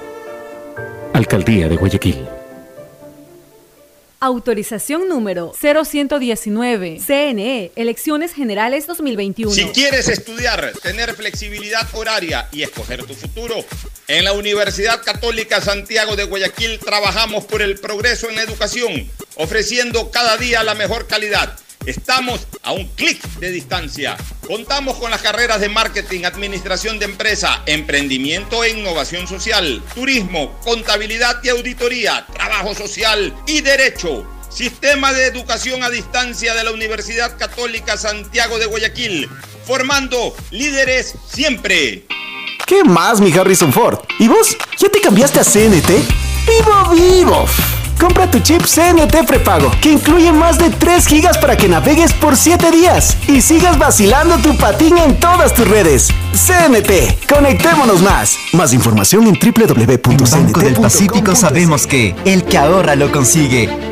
[SPEAKER 20] Alcaldía de Guayaquil.
[SPEAKER 7] Autorización número 0119. CNE, Elecciones Generales 2021.
[SPEAKER 12] Si quieres estudiar, tener flexibilidad horaria y escoger tu futuro, en la Universidad Católica Santiago de Guayaquil trabajamos por el progreso en la educación, ofreciendo cada día la mejor calidad. Estamos a un clic de distancia. Contamos con las carreras de marketing, administración de empresa, emprendimiento e innovación social, turismo, contabilidad y auditoría, trabajo social y derecho. Sistema de educación a distancia de la Universidad Católica Santiago de Guayaquil, formando líderes siempre.
[SPEAKER 14] ¿Qué más, mi Harrison Ford? ¿Y vos? ¿Ya te cambiaste a CNT? ¡Vivo, vivo! Compra tu chip CNT prepago, que incluye más de 3 gigas para que navegues por 7 días y sigas vacilando tu patín en todas tus redes. CNT, conectémonos más. Más información en www.cnt.com.es.
[SPEAKER 5] Banco del Pacífico sabemos que el que ahorra lo consigue.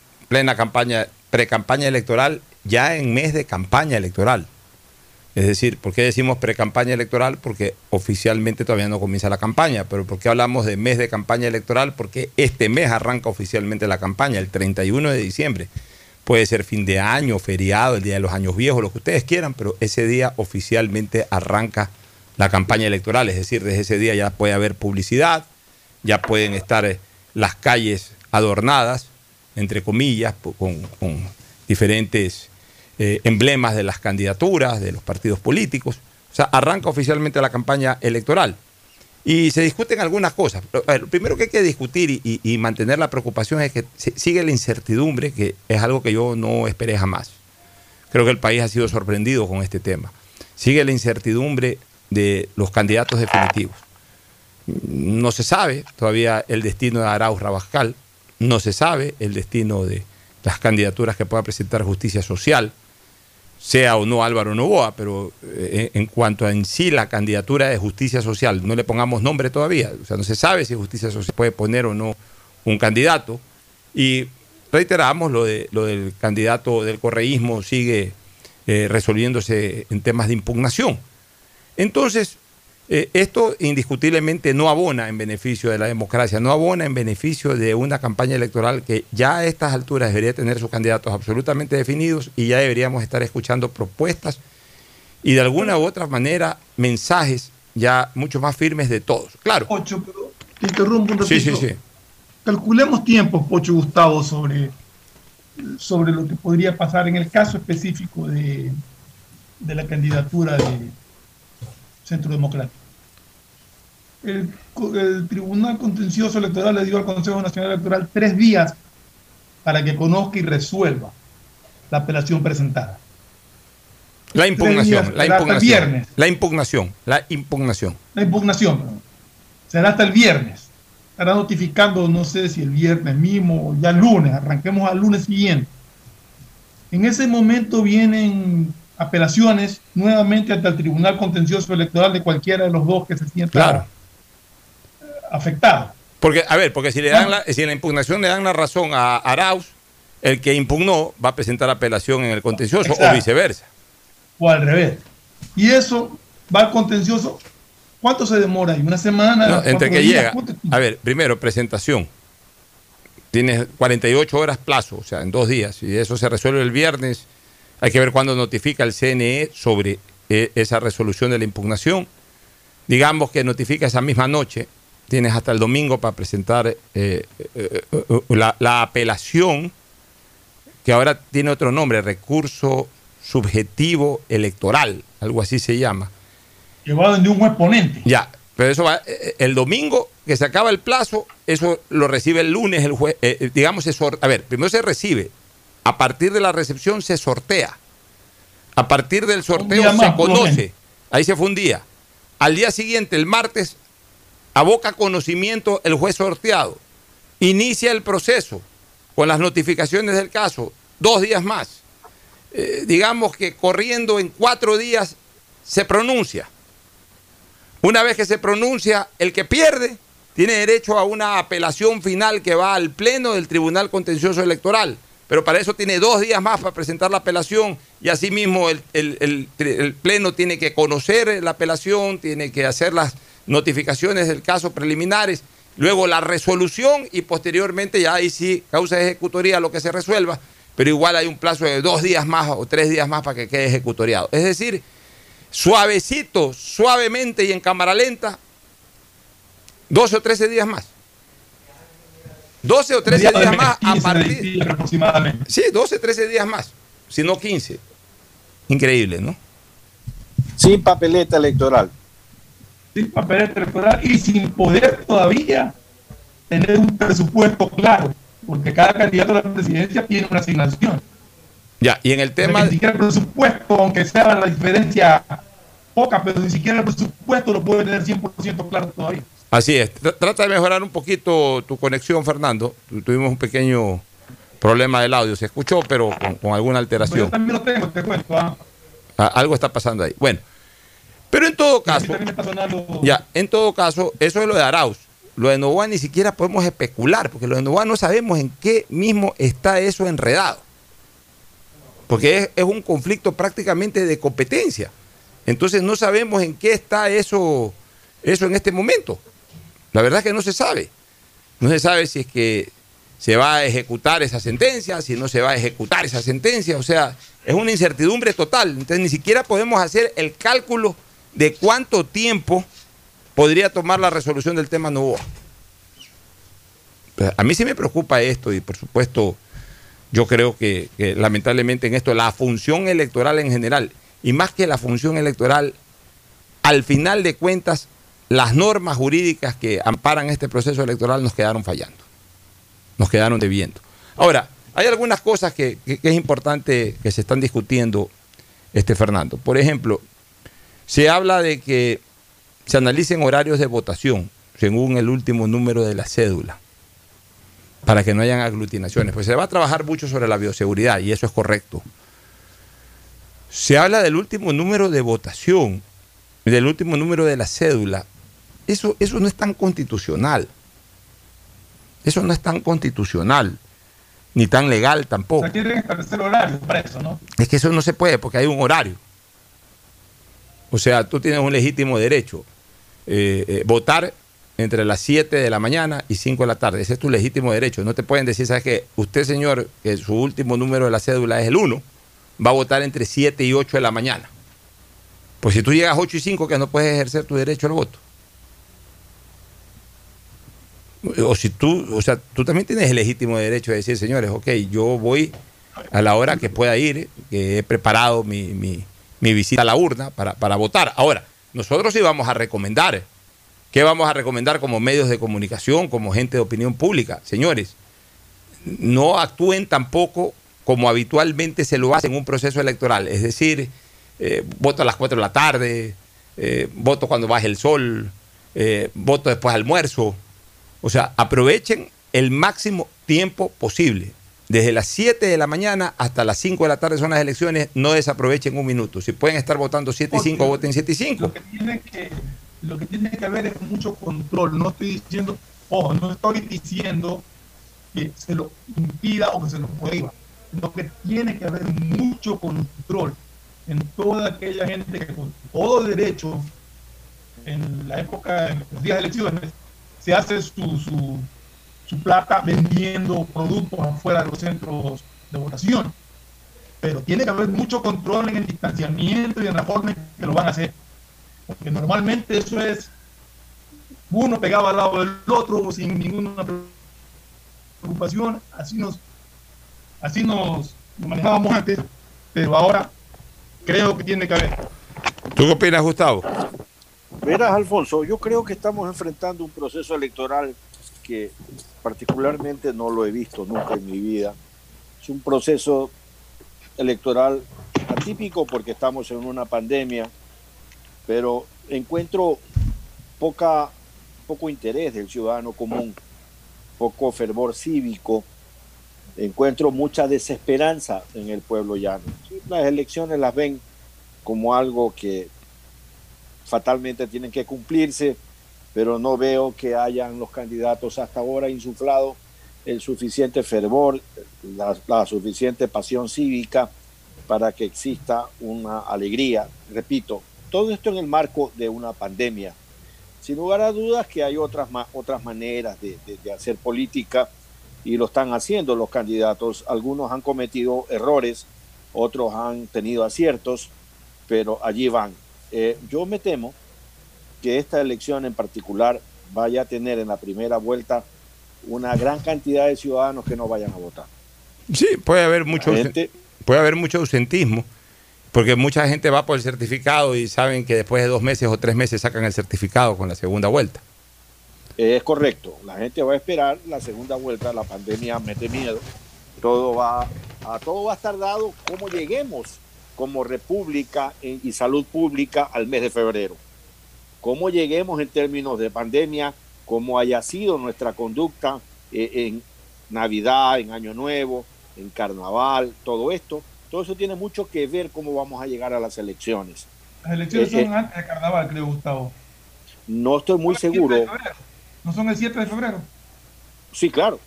[SPEAKER 4] plena campaña, pre-campaña electoral, ya en mes de campaña electoral. Es decir, ¿por qué decimos pre-campaña electoral? Porque oficialmente todavía no comienza la campaña, pero ¿por qué hablamos de mes de campaña electoral? Porque este mes arranca oficialmente la campaña, el 31 de diciembre. Puede ser fin de año, feriado, el Día de los Años Viejos, lo que ustedes quieran, pero ese día oficialmente arranca la campaña electoral. Es decir, desde ese día ya puede haber publicidad, ya pueden estar eh, las calles adornadas, entre comillas, con, diferentes eh, emblemas de las candidaturas, de los partidos políticos. O sea, arranca oficialmente la campaña electoral. Y se discuten algunas cosas. Lo primero que hay que discutir y, mantener la preocupación es que sigue la incertidumbre, que es algo que yo no esperé jamás. Creo que el país ha sido sorprendido con este tema. Sigue la incertidumbre de los candidatos definitivos. No se sabe todavía el destino de Arauz Rabascal, no se sabe el destino de las candidaturas que pueda presentar Justicia Social, sea o no Álvaro Novoa, pero eh, en cuanto a en sí la candidatura de Justicia Social, no le pongamos nombre todavía, o sea, no se sabe si Justicia Social puede poner o no un candidato. Y reiteramos lo, de, lo del candidato del correísmo sigue eh, resolviéndose en temas de impugnación. Entonces, eh, esto indiscutiblemente no abona en beneficio de la democracia, no abona en beneficio de una campaña electoral que ya a estas alturas debería tener sus candidatos absolutamente definidos y ya deberíamos estar escuchando propuestas y de alguna u otra manera mensajes ya mucho más firmes de todos. Claro.
[SPEAKER 10] Pocho, pero te interrumpo un ratito.
[SPEAKER 4] Sí, sí, sí.
[SPEAKER 10] Calculemos tiempos, Pocho Gustavo, sobre, sobre lo que podría pasar en el caso específico de, de la candidatura de Centro Democrático el, Tribunal Contencioso Electoral le dio al Consejo Nacional Electoral tres días para que conozca y resuelva la apelación presentada.
[SPEAKER 4] La impugnación, la impugnación. Viernes. La impugnación, la impugnación.
[SPEAKER 10] La impugnación, Será hasta el viernes. Estará notificando, no sé si el viernes mismo o ya el lunes, arranquemos al lunes siguiente. En ese momento vienen apelaciones nuevamente ante el Tribunal Contencioso Electoral de cualquiera de los dos que se sienta
[SPEAKER 4] claro
[SPEAKER 10] afectado.
[SPEAKER 4] Porque, a ver, porque si le dan la, si en la impugnación le dan la razón a Arauz, el que impugnó va a presentar apelación en el contencioso o viceversa.
[SPEAKER 10] O al revés. Y eso va al contencioso. ¿Cuánto se demora ahí? ¿Una semana?
[SPEAKER 4] entre que llega. A ver, primero, presentación. Tienes 48 horas plazo, o sea, en dos días. Y eso se resuelve el viernes. Hay que ver cuándo notifica el CNE sobre eh, esa resolución de la impugnación. Digamos que notifica esa misma noche tienes hasta el domingo para presentar eh, eh, la, apelación, que ahora tiene otro nombre, recurso subjetivo electoral, algo así se llama.
[SPEAKER 10] Llevado de un exponente.
[SPEAKER 4] Ya, pero eso va, el domingo que se acaba el plazo, eso lo recibe el lunes el juez, digamos, se a ver, primero se recibe, a partir de la recepción se sortea, a partir del sorteo se conoce, ahí se fue un día. Al día siguiente, el martes, aboca conocimiento el juez sorteado, inicia el proceso con las notificaciones del caso, dos días más. Eh, digamos que corriendo en cuatro días se pronuncia. Una vez que se pronuncia, el que pierde tiene derecho a una apelación final que va al Pleno del Tribunal Contencioso Electoral. Pero para eso tiene dos días más para presentar la apelación y asimismo el, Pleno tiene que conocer la apelación, tiene que hacer las notificaciones del caso preliminares, luego la resolución y posteriormente ya ahí sí, causa de ejecutoría lo que se resuelva, pero igual hay un plazo de dos días más o tres días más para que quede ejecutoriado. Es decir, suavecito, suavemente y en cámara lenta, 12 o 13 días más. 12 o 13 días más a partir.
[SPEAKER 10] aproximadamente.
[SPEAKER 4] Sí, 12, 13 días más, si no 15. Increíble, ¿no?
[SPEAKER 11] Sin papeleta electoral.
[SPEAKER 10] Sin papeleta electoral y sin poder todavía tener un presupuesto claro, porque cada candidato a la presidencia tiene una asignación.
[SPEAKER 4] Ya, y en el tema.
[SPEAKER 10] Ni siquiera el presupuesto, aunque sea la diferencia poca, pero ni siquiera el presupuesto lo puede tener 100% claro todavía.
[SPEAKER 4] Así es. Trata de mejorar un poquito tu conexión, Fernando. Tuvimos un pequeño problema del audio. Se escuchó, pero con, con alguna alteración.
[SPEAKER 10] Yo también lo tengo, te cuento. ¿ah?
[SPEAKER 4] Algo está pasando ahí. Bueno, pero en todo caso, ya, en todo caso, eso es lo de Arauz. Lo de Novoa ni siquiera podemos especular, porque lo de Novoa no sabemos en qué mismo está eso enredado. Porque es, es un conflicto prácticamente de competencia. Entonces no sabemos en qué está eso, eso en este momento. La verdad es que no se sabe. No se sabe si es que se va a ejecutar esa sentencia, si no se va a ejecutar esa sentencia. O sea, es una incertidumbre total. Entonces ni siquiera podemos hacer el cálculo de cuánto tiempo podría tomar la resolución del tema Novoa. A mí sí me preocupa esto y por supuesto yo creo que, que, lamentablemente en esto la función electoral en general y más que la función electoral, al final de cuentas las normas jurídicas que amparan este proceso electoral nos quedaron fallando, nos quedaron debiendo. Ahora, hay algunas cosas que, que, es importante que se están discutiendo, este Fernando. Por ejemplo, se habla de que se analicen horarios de votación según el último número de la cédula, para que no hayan aglutinaciones. Pues se va a trabajar mucho sobre la bioseguridad y eso es correcto. Se habla del último número de votación, del último número de la cédula. Eso, eso no es tan constitucional. Eso no es tan constitucional, ni tan legal tampoco.
[SPEAKER 10] O sea, quieren establecer horario para eso, ¿no?
[SPEAKER 4] Es que eso no se puede porque hay un horario. O sea, tú tienes un legítimo derecho. Eh, eh, votar entre las 7 de la mañana y 5 de la tarde. Ese es tu legítimo derecho. No te pueden decir, ¿sabes qué? Usted, señor, que su último número de la cédula es el 1, va a votar entre 7 y 8 de la mañana. Pues si tú llegas a 8 y 5, que no puedes ejercer tu derecho al voto. O si tú, o sea, tú también tienes el legítimo derecho de decir, señores, ok, yo voy a la hora que pueda ir, que he preparado mi, mi, mi visita a la urna para, para votar. Ahora, nosotros sí vamos a recomendar. ¿Qué vamos a recomendar como medios de comunicación, como gente de opinión pública? Señores, no actúen tampoco como habitualmente se lo hace en un proceso electoral. Es decir, eh, voto a las 4 de la tarde, eh, voto cuando baje el sol, eh, voto después almuerzo. O sea, aprovechen el máximo tiempo posible. Desde las 7 de la mañana hasta las 5 de la tarde son las elecciones, no desaprovechen un minuto. Si pueden estar votando 7 y 5, voten 7 y 5.
[SPEAKER 10] Lo que, tiene que, lo que tiene que haber es mucho control. No estoy diciendo, ojo, no estoy diciendo que se lo impida o que se lo prohíba. Lo que tiene que haber mucho control en toda aquella gente que con todo derecho, en la época, en los días de elecciones, se hace su, su su plata vendiendo productos afuera de los centros de votación. Pero tiene que haber mucho control en el distanciamiento y en la forma en que lo van a hacer. Porque normalmente eso es uno pegado al lado del otro sin ninguna preocupación. Así nos, así nos manejábamos antes, pero ahora creo que tiene que haber.
[SPEAKER 4] ¿Tú qué opinas, Gustavo?
[SPEAKER 11] Verás, Alfonso, yo creo que estamos enfrentando un proceso electoral que particularmente no lo he visto nunca en mi vida. Es un proceso electoral atípico porque estamos en una pandemia, pero encuentro poca, poco interés del ciudadano común, poco fervor cívico, encuentro mucha desesperanza en el pueblo llano. Las elecciones las ven como algo que fatalmente tienen que cumplirse, pero no veo que hayan los candidatos hasta ahora insuflado el suficiente fervor, la, suficiente pasión cívica para que exista una alegría. Repito, todo esto en el marco de una pandemia. Sin lugar a dudas que hay otras, otras maneras de hacer política y lo están haciendo los candidatos. Algunos han cometido errores, otros han tenido aciertos, pero allí van. Eh, yo me temo que esta elección en particular vaya a tener en la primera vuelta una gran cantidad de ciudadanos que no vayan a votar.
[SPEAKER 4] Sí, puede haber mucho,
[SPEAKER 11] gente-
[SPEAKER 4] puede haber mucho ausentismo, porque mucha gente va por el certificado y saben que después de dos meses o tres meses sacan el certificado con la segunda vuelta.
[SPEAKER 11] Es correcto, la gente va a esperar la segunda vuelta, la pandemia mete miedo, todo va a todo va a estar dado como lleguemos como república y salud pública al mes de febrero. Cómo lleguemos en términos de pandemia, cómo haya sido nuestra conducta eh, en Navidad, en Año Nuevo, en Carnaval, todo esto, todo eso tiene mucho que ver cómo vamos a llegar a las elecciones.
[SPEAKER 10] Las elecciones
[SPEAKER 11] Eh,
[SPEAKER 10] son
[SPEAKER 11] eh,
[SPEAKER 10] antes de carnaval, creo, Gustavo.
[SPEAKER 11] No estoy muy seguro.
[SPEAKER 10] ¿No son el 7 de febrero?
[SPEAKER 11] Sí, claro.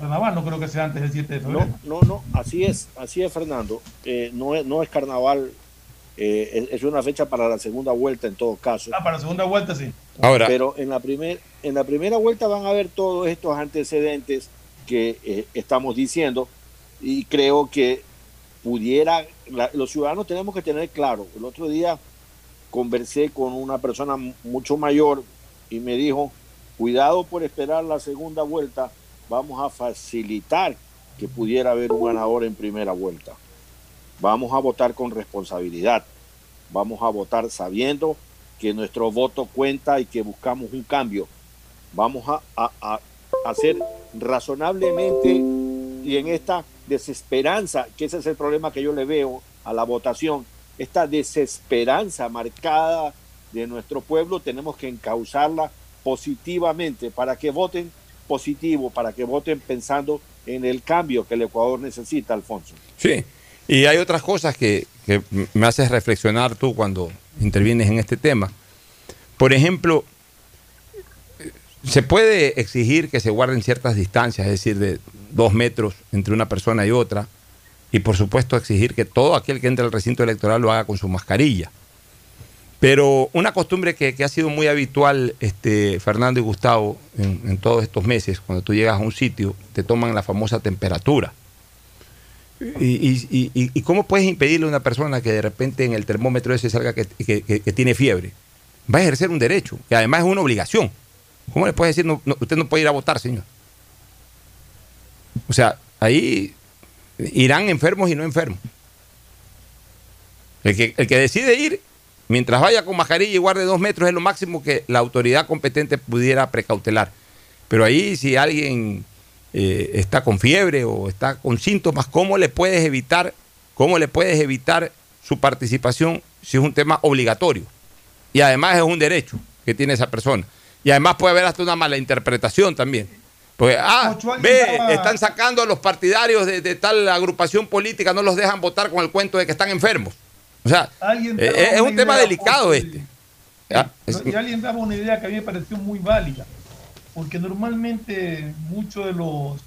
[SPEAKER 10] Carnaval no creo que sea antes del 7 de febrero.
[SPEAKER 11] No, no, no, así es, así es, Fernando. Eh, no, es, no es carnaval, eh, es, es una fecha para la segunda vuelta en todo caso.
[SPEAKER 10] Ah, para la segunda vuelta sí.
[SPEAKER 4] Ahora-
[SPEAKER 11] Pero en la, primer, en la primera vuelta van a ver todos estos antecedentes que eh, estamos diciendo y creo que pudiera, la- los ciudadanos tenemos que tener claro. El otro día conversé con una persona mucho mayor y me dijo, cuidado por esperar la segunda vuelta, vamos a facilitar que pudiera haber un ganador en primera vuelta. Vamos a votar con responsabilidad, vamos a votar sabiendo que nuestro voto cuenta y que buscamos un cambio. Vamos a, a- a hacer razonablemente y en esta desesperanza, que ese es el problema que yo le veo a la votación, esta desesperanza marcada de nuestro pueblo, tenemos que encauzarla positivamente para que voten positivo, para que voten pensando en el cambio que el Ecuador necesita, Alfonso.
[SPEAKER 4] Sí, y hay otras cosas que, que me haces reflexionar tú cuando intervienes en este tema. Por ejemplo, se puede exigir que se guarden ciertas distancias, es decir, de dos metros entre una persona y otra, y por supuesto exigir que todo aquel que entre al recinto electoral lo haga con su mascarilla. Pero una costumbre que, ha sido muy habitual, este, Fernando y Gustavo, en, todos estos meses, cuando tú llegas a un sitio, te toman la famosa temperatura. ¿Y, cómo puedes impedirle a una persona que de repente en el termómetro ese salga que, tiene fiebre? Va a ejercer un derecho, que además es una obligación. ¿Cómo le puedes decir, no, no, usted no puede ir a votar, señor? O sea, ahí irán enfermos y no enfermos. El que decide ir, mientras vaya con mascarilla y guarde dos metros, es lo máximo que la autoridad competente pudiera precautelar. Pero ahí, si alguien eh, está con fiebre o está con síntomas, ¿cómo le puedes evitar, cómo le puedes evitar su participación si es un tema obligatorio? Y además es un derecho que tiene esa persona. Y además puede haber hasta una mala interpretación también. Porque, ah, ve, están sacando a los partidarios de, de tal agrupación política, no los dejan votar con el cuento de que están enfermos. O sea, eh,
[SPEAKER 10] daba
[SPEAKER 4] es
[SPEAKER 10] una
[SPEAKER 4] un tema delicado este. Ah, es-
[SPEAKER 10] alguien daba una idea que a mí me pareció muy válida, porque normalmente muchos de los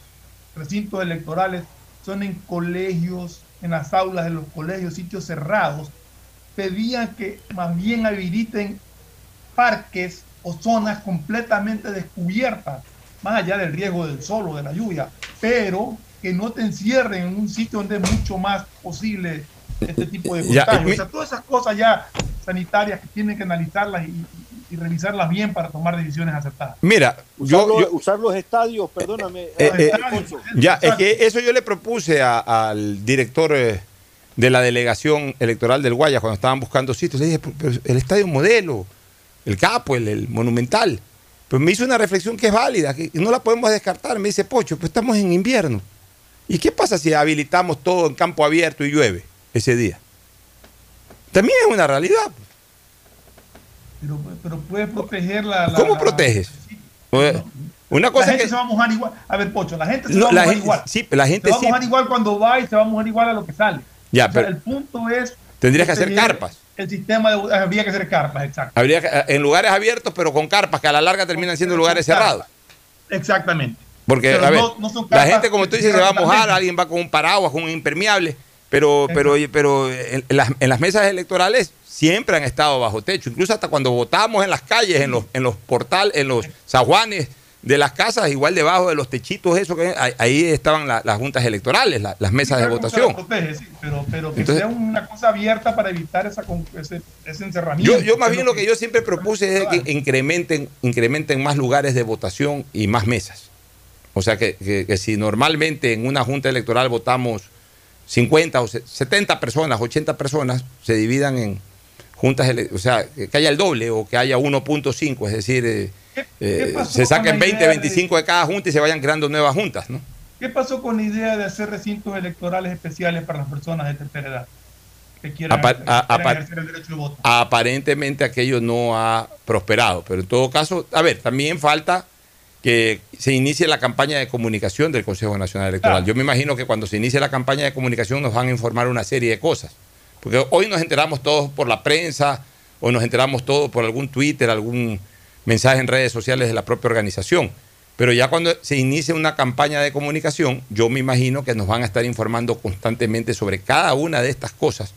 [SPEAKER 10] recintos electorales son en colegios, en las aulas de los colegios, sitios cerrados, pedían que más bien habiliten parques o zonas completamente descubiertas, más allá del riesgo del sol o de la lluvia, pero que no te encierren en un sitio donde es mucho más posible este tipo de
[SPEAKER 4] Ya,
[SPEAKER 10] contagios. O sea, todas esas cosas ya sanitarias que tienen que analizarlas y, revisarlas bien para tomar decisiones acertadas.
[SPEAKER 4] Mira,
[SPEAKER 11] Usar,
[SPEAKER 4] yo,
[SPEAKER 11] los,
[SPEAKER 4] yo-
[SPEAKER 11] usar los estadios, perdóname.
[SPEAKER 4] Eh, eh,
[SPEAKER 11] Alfonso.
[SPEAKER 4] ya, es que eso yo le propuse a- al director eh, de la delegación electoral del Guayas cuando estaban buscando sitios. Le dije, "Pero- pero el estadio modelo, el capo, el, el monumental. Pues me hizo una reflexión que es válida, que no la podemos descartar. Me dice, Pocho, pues estamos en invierno. ¿Y qué pasa si habilitamos todo en campo abierto y llueve ese día? También es una realidad.
[SPEAKER 10] Pero, pero puedes proteger la... la-
[SPEAKER 4] ¿Cómo
[SPEAKER 10] la-
[SPEAKER 4] proteges? Una
[SPEAKER 10] la
[SPEAKER 4] cosa
[SPEAKER 10] gente
[SPEAKER 4] que...
[SPEAKER 10] se va a mojar igual. A ver, Pocho, la gente se
[SPEAKER 4] No,
[SPEAKER 10] va a
[SPEAKER 4] la
[SPEAKER 10] mojar
[SPEAKER 4] gente-
[SPEAKER 10] igual.
[SPEAKER 4] sí, la gente
[SPEAKER 10] se va a mojar igual cuando va y se va a mojar igual a lo que sale.
[SPEAKER 4] Ya,
[SPEAKER 10] O sea,
[SPEAKER 4] pero-
[SPEAKER 10] el punto es...
[SPEAKER 4] Tendrías que hacer
[SPEAKER 10] proteger
[SPEAKER 4] carpas.
[SPEAKER 10] El sistema de... Habría que hacer carpas, exacto.
[SPEAKER 4] Habría que- en lugares abiertos, pero con carpas, que a la larga terminan siendo lugares cerrados.
[SPEAKER 10] Exactamente.
[SPEAKER 4] Porque,
[SPEAKER 10] Pero
[SPEAKER 4] a ver,
[SPEAKER 10] no- no son
[SPEAKER 4] la gente, como tú dices, se va a mojar, alguien va con un paraguas, con un impermeable, pero, pero, pero en, en las, en las mesas electorales siempre han estado bajo techo, incluso hasta cuando votamos en las calles, en los, en los portales, en los zaguanes de las casas, igual debajo de los techitos, eso que ahí, estaban la- las juntas electorales, la- las mesas de votación.
[SPEAKER 10] la protege, sí, pero, pero que
[SPEAKER 4] Entonces-
[SPEAKER 10] sea una cosa abierta para evitar esa, ese, ese encerramiento.
[SPEAKER 4] Yo, yo más bien lo que yo siempre propuse es que incrementen, incrementen más lugares de votación y más mesas. O sea, que, que- que si normalmente en una junta electoral votamos 50 o se- 70 personas, 80 personas, se dividan en juntas, o sea, que haya el doble o que haya 1.5, es decir, eh, eh, se saquen
[SPEAKER 10] con la
[SPEAKER 4] 20,
[SPEAKER 10] idea de-
[SPEAKER 4] 25 de cada junta y se vayan creando nuevas juntas, ¿no?
[SPEAKER 10] ¿Qué pasó con la idea de hacer recintos electorales especiales para las personas de tercera edad que quieran, que ejercer el derecho de voto?
[SPEAKER 4] Aparentemente aquello no ha prosperado, pero en todo caso, a ver, también falta que se inicie la campaña de comunicación del Consejo Nacional Electoral. Yo me imagino que cuando se inicie la campaña de comunicación nos van a informar una serie de cosas, porque hoy nos enteramos todos por la prensa o nos enteramos todos por algún Twitter, algún mensaje en redes sociales de la propia organización. Pero ya cuando se inicie una campaña de comunicación, yo me imagino que nos van a estar informando constantemente sobre cada una de estas cosas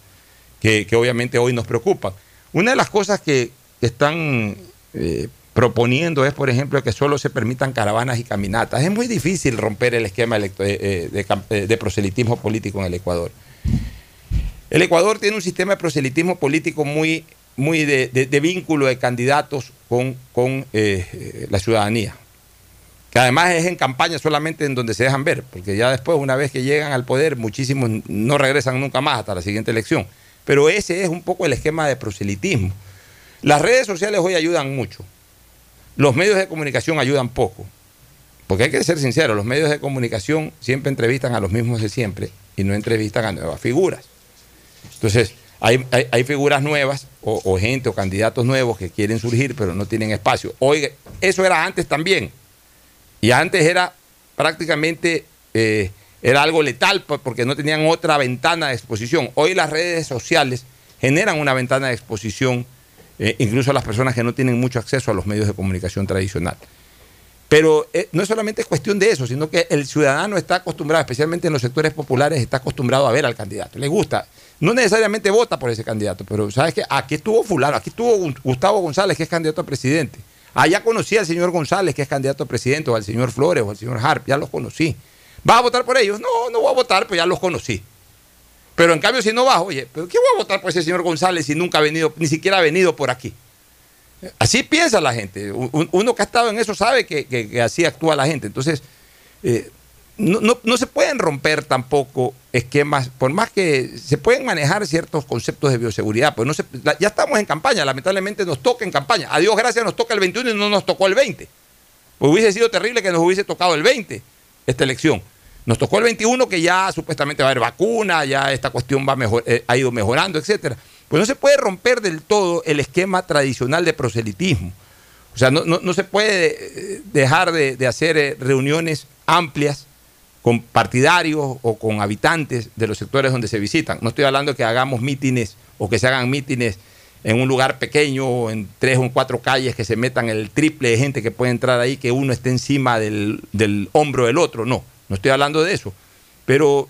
[SPEAKER 4] que, que obviamente hoy nos preocupan. Una de las cosas que, que están eh, proponiendo es, por ejemplo, que solo se permitan caravanas y caminatas. Es muy difícil romper el esquema eh, eh, eh, de proselitismo político en el Ecuador. El Ecuador tiene un sistema de proselitismo político muy, muy de, vínculo de candidatos con, con, la ciudadanía. Que además es en campaña solamente en donde se dejan ver, porque ya después, una vez que llegan al poder, muchísimos no regresan nunca más hasta la siguiente elección. Pero ese es un poco el esquema de proselitismo. Las redes sociales hoy ayudan mucho. Los medios de comunicación ayudan poco. Porque hay que ser sincero, los medios de comunicación siempre entrevistan a los mismos de siempre y no entrevistan a nuevas figuras. Entonces, hay, hay- figuras nuevas o, gente o candidatos nuevos que quieren surgir pero no tienen espacio. Oiga, eso era antes también. Y antes era prácticamente, eh, era algo letal po- porque no tenían otra ventana de exposición. Hoy las redes sociales generan una ventana de exposición, eh, incluso a las personas que no tienen mucho acceso a los medios de comunicación tradicional. Pero eh, no es solamente cuestión de eso, sino que el ciudadano está acostumbrado, especialmente en los sectores populares, está acostumbrado a ver al candidato. Le gusta. No necesariamente vota por ese candidato, pero sabes que aquí estuvo fulano, aquí estuvo Gustavo González, que es candidato a presidente. Allá conocí al señor González, que es candidato a presidente, o al señor Flores, o al señor Harp, ya los conocí. ¿Vas a votar por ellos? No, no voy a votar, pues ya los conocí. Pero en cambio, si no vas, oye, ¿pero qué voy a votar por ese señor González si nunca ha venido, ni siquiera ha venido por aquí? Así piensa la gente. Un- Uno que ha estado en eso sabe que, así actúa la gente. Entonces, eh, no, se pueden romper tampoco esquemas, por más que se pueden manejar ciertos conceptos de bioseguridad, pues no se- ya estamos en campaña, lamentablemente nos toca en campaña. A Dios gracias nos toca el 21 y no nos tocó el 20. Pues hubiese sido terrible que nos hubiese tocado el 20 esta elección. Nos tocó el 21 que ya supuestamente va a haber vacuna, ya esta cuestión va mejor, eh, ha ido mejorando, etcétera. Pues no se puede romper del todo el esquema tradicional de proselitismo. O sea, no, no- se puede eh, dejar de, de hacer eh, reuniones amplias con partidarios o con habitantes de los sectores donde se visitan. No estoy hablando de que hagamos mítines o que se hagan mítines en un lugar pequeño o en tres o cuatro calles que se metan el triple de gente que puede entrar ahí, que uno esté encima del, del hombro del otro. No, no estoy hablando de eso. Pero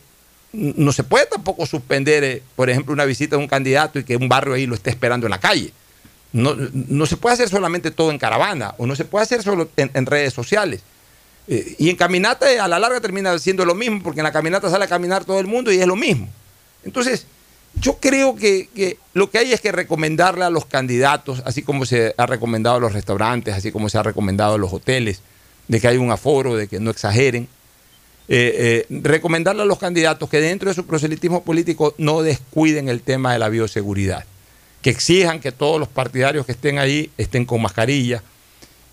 [SPEAKER 4] no se puede tampoco suspender, eh, por ejemplo, una visita de un candidato y que un barrio ahí lo esté esperando en la calle. No, no se puede hacer solamente todo en caravana o no se puede hacer solo en, redes sociales. Eh, y en caminata eh, a la larga termina siendo lo mismo, porque en la caminata sale a caminar todo el mundo y es lo mismo. Entonces, yo creo que, que lo que hay es que recomendarle a los candidatos, así como se ha recomendado a los restaurantes, así como se ha recomendado a los hoteles, de que hay un aforo, de que no exageren, eh, eh, recomendarle a los candidatos que dentro de su proselitismo político no descuiden el tema de la bioseguridad, que exijan que todos los partidarios que estén ahí estén con mascarilla,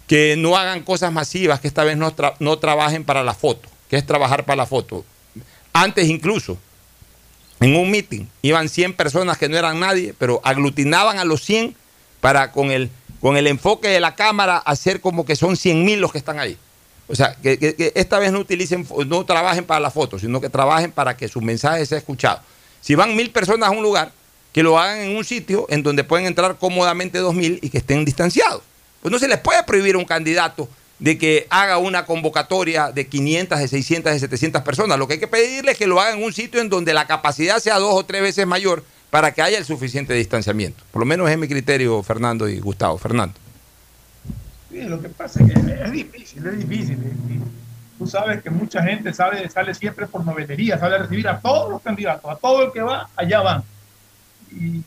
[SPEAKER 4] que no hagan cosas masivas, que esta vez no, no trabajen para la foto, que es trabajar para la foto. Antes incluso, en un meeting, iban 100 personas que no eran nadie, pero aglutinaban a los 100 para con el, con el enfoque de la cámara hacer como que son 100 mil los que están ahí. O sea, que, esta vez no utilicen, no trabajen para la foto, sino que trabajen para que su mensaje sea escuchado. Si van mil personas a un lugar, que lo hagan en un sitio en donde pueden entrar cómodamente dos mil y que estén distanciados. Pues no se les puede prohibir a un candidato
[SPEAKER 21] de que haga una convocatoria de 500, de 600, de 700 personas. Lo que hay que pedirle es que lo haga en un sitio en donde la capacidad sea dos o tres veces mayor para que haya el suficiente distanciamiento. Por lo menos es mi criterio, Fernando y Gustavo. Fernando.
[SPEAKER 10] Sí, lo que pasa es que es difícil, es difícil. Tú sabes que mucha gente sale, sale siempre por novelería, sale a recibir a todos los candidatos, a todo el que va, allá van. Y,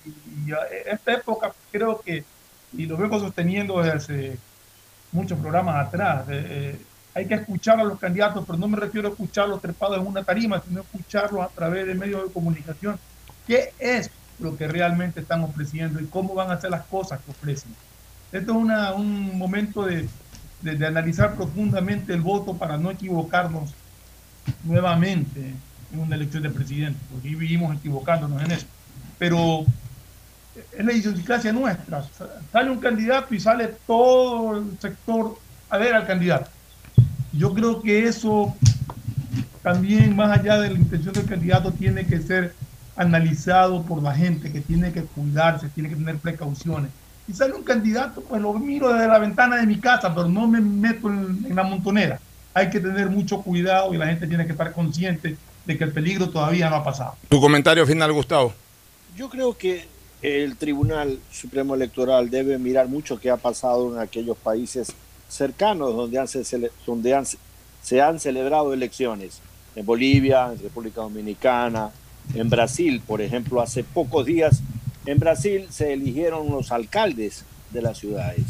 [SPEAKER 10] y a- esta época creo que, y lo vengo sosteniendo desde hace muchos programas atrás, eh, eh, hay que escuchar a los candidatos, pero no me refiero a escucharlos trepados en una tarima, sino escucharlos a través de medios de comunicación. ¿Qué es lo que realmente están ofreciendo y cómo van a hacer las cosas que ofrecen? Esto es una- un momento de, de- analizar profundamente el voto para no equivocarnos nuevamente en una elección de presidente, porque vivimos equivocándonos en eso. Pero es la idiosincrasia nuestra. Sale un candidato y sale todo el sector a ver al candidato. Yo creo que eso también, más allá de la intención del candidato, tiene que ser analizado por la gente, que tiene que cuidarse, tiene que tener precauciones. Y sale un candidato, pues lo miro desde la ventana de mi casa, pero no me meto en, en la montonera. Hay que tener mucho cuidado y la gente tiene que estar consciente de que el peligro todavía no ha pasado.
[SPEAKER 21] Tu comentario final, Gustavo.
[SPEAKER 11] Yo creo que el Tribunal Supremo Electoral debe mirar mucho qué ha pasado en aquellos países cercanos donde, han donde han- se han celebrado elecciones. En Bolivia, en República Dominicana, en Brasil, por ejemplo, hace pocos días en Brasil se eligieron los alcaldes de las ciudades.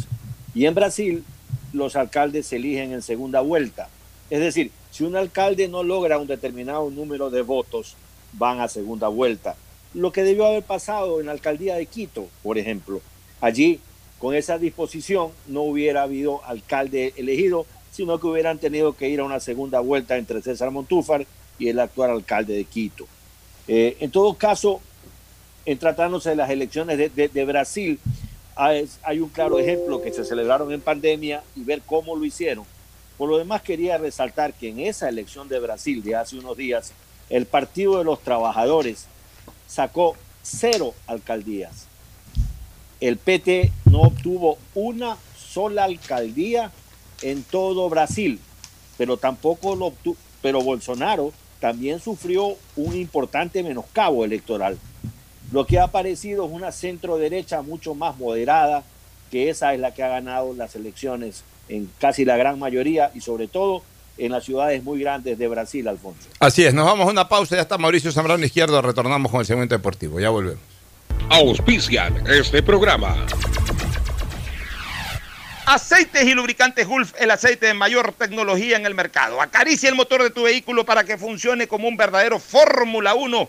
[SPEAKER 11] Y en Brasil los alcaldes se eligen en segunda vuelta. Es decir, si un alcalde no logra un determinado número de votos, van a segunda vuelta. Lo que debió haber pasado en la alcaldía de Quito, por ejemplo. Allí, con esa disposición, no hubiera habido alcalde elegido, sino que hubieran tenido que ir a una segunda vuelta entre César Montúfar y el actual alcalde de Quito. Eh, en todo caso, en tratándose de las elecciones de, Brasil, hay, hay un claro ejemplo que se celebraron en pandemia y ver cómo lo hicieron. Por lo demás, quería resaltar que en esa elección de Brasil de hace unos días, el Partido de los Trabajadores sacó cero alcaldías. El PT no obtuvo una sola alcaldía en todo Brasil, pero tampoco lo obtuvo, pero Bolsonaro también sufrió un importante menoscabo electoral. Lo que ha aparecido es una centro derecha mucho más moderada, que esa es la que ha ganado las elecciones en casi la gran mayoría y sobre todo en las ciudades muy grandes de Brasil, Alfonso.
[SPEAKER 21] Así es, nos vamos a una pausa. Ya está Mauricio Zambrano Izquierdo. Retornamos con el segmento deportivo. Ya volvemos.
[SPEAKER 16] Auspician este programa.
[SPEAKER 4] Aceites y lubricantes Gulf, el aceite de mayor tecnología en el mercado. Acaricia el motor de tu vehículo para que funcione como un verdadero Fórmula 1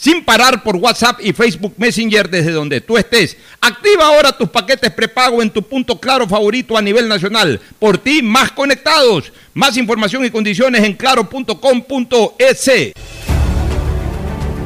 [SPEAKER 4] sin parar por WhatsApp y Facebook Messenger desde donde tú estés. Activa ahora tus paquetes prepago en tu punto claro favorito a nivel nacional. Por ti, más conectados. Más información y condiciones en claro.com.es.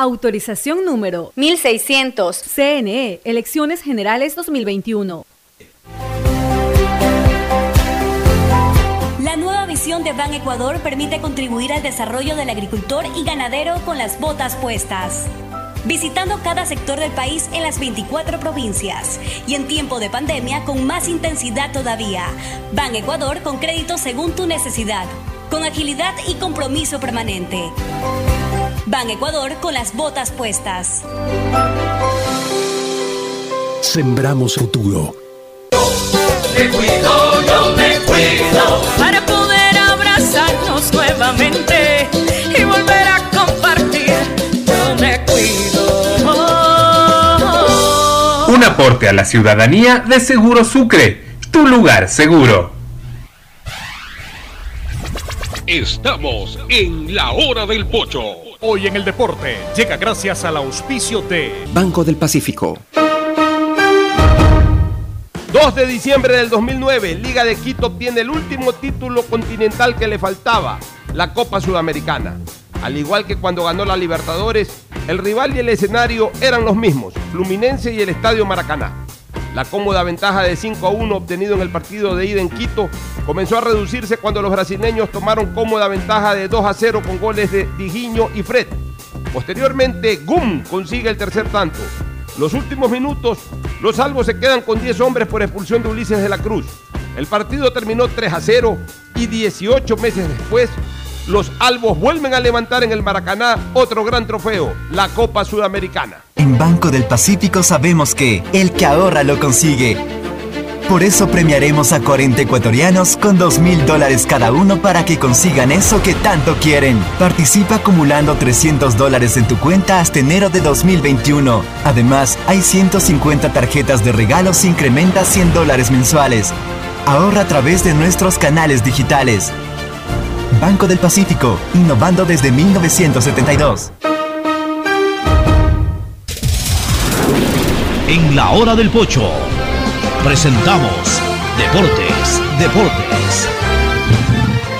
[SPEAKER 7] Autorización número
[SPEAKER 22] 1600.
[SPEAKER 7] CNE, Elecciones Generales 2021.
[SPEAKER 23] La nueva visión de Ban Ecuador permite contribuir al desarrollo del agricultor y ganadero con las botas puestas. Visitando cada sector del país en las 24 provincias y en tiempo de pandemia con más intensidad todavía. Ban Ecuador con crédito según tu necesidad, con agilidad y compromiso permanente. Ban Ecuador con las botas puestas.
[SPEAKER 24] Sembramos futuro.
[SPEAKER 8] Me cuido, yo me cuido. Para poder abrazarnos nuevamente y volver a compartir. Yo me cuido.
[SPEAKER 9] Un aporte a la ciudadanía de Seguro Sucre, tu lugar seguro.
[SPEAKER 16] Estamos en la hora del pocho.
[SPEAKER 25] Hoy en el deporte llega gracias al auspicio de
[SPEAKER 5] Banco del Pacífico.
[SPEAKER 25] 2 de diciembre del 2009, Liga de Quito obtiene el último título continental que le faltaba, la Copa Sudamericana. Al igual que cuando ganó la Libertadores, el rival y el escenario eran los mismos, Fluminense y el Estadio Maracaná. La cómoda ventaja de 5 a 1 obtenido en el partido de ida en Quito comenzó a reducirse cuando los brasileños tomaron cómoda ventaja de 2 a 0 con goles de Diguinho y Fred. Posteriormente, Gum consigue el tercer tanto. Los últimos minutos, los salvos se quedan con 10 hombres por expulsión de Ulises de la Cruz. El partido terminó 3 a 0 y 18 meses después, los albos vuelven a levantar en el Maracaná otro gran trofeo, la Copa Sudamericana.
[SPEAKER 5] En Banco del Pacífico sabemos que el que ahorra lo consigue. Por eso premiaremos a 40 ecuatorianos con 2 mil dólares cada uno para que consigan eso que tanto quieren. Participa acumulando 300 dólares en tu cuenta hasta enero de 2021. Además, hay 150 tarjetas de regalos incrementa 100 dólares mensuales. Ahorra a través de nuestros canales digitales. Banco del Pacífico, innovando desde 1972.
[SPEAKER 6] En la hora del pocho presentamos Deportes, Deportes.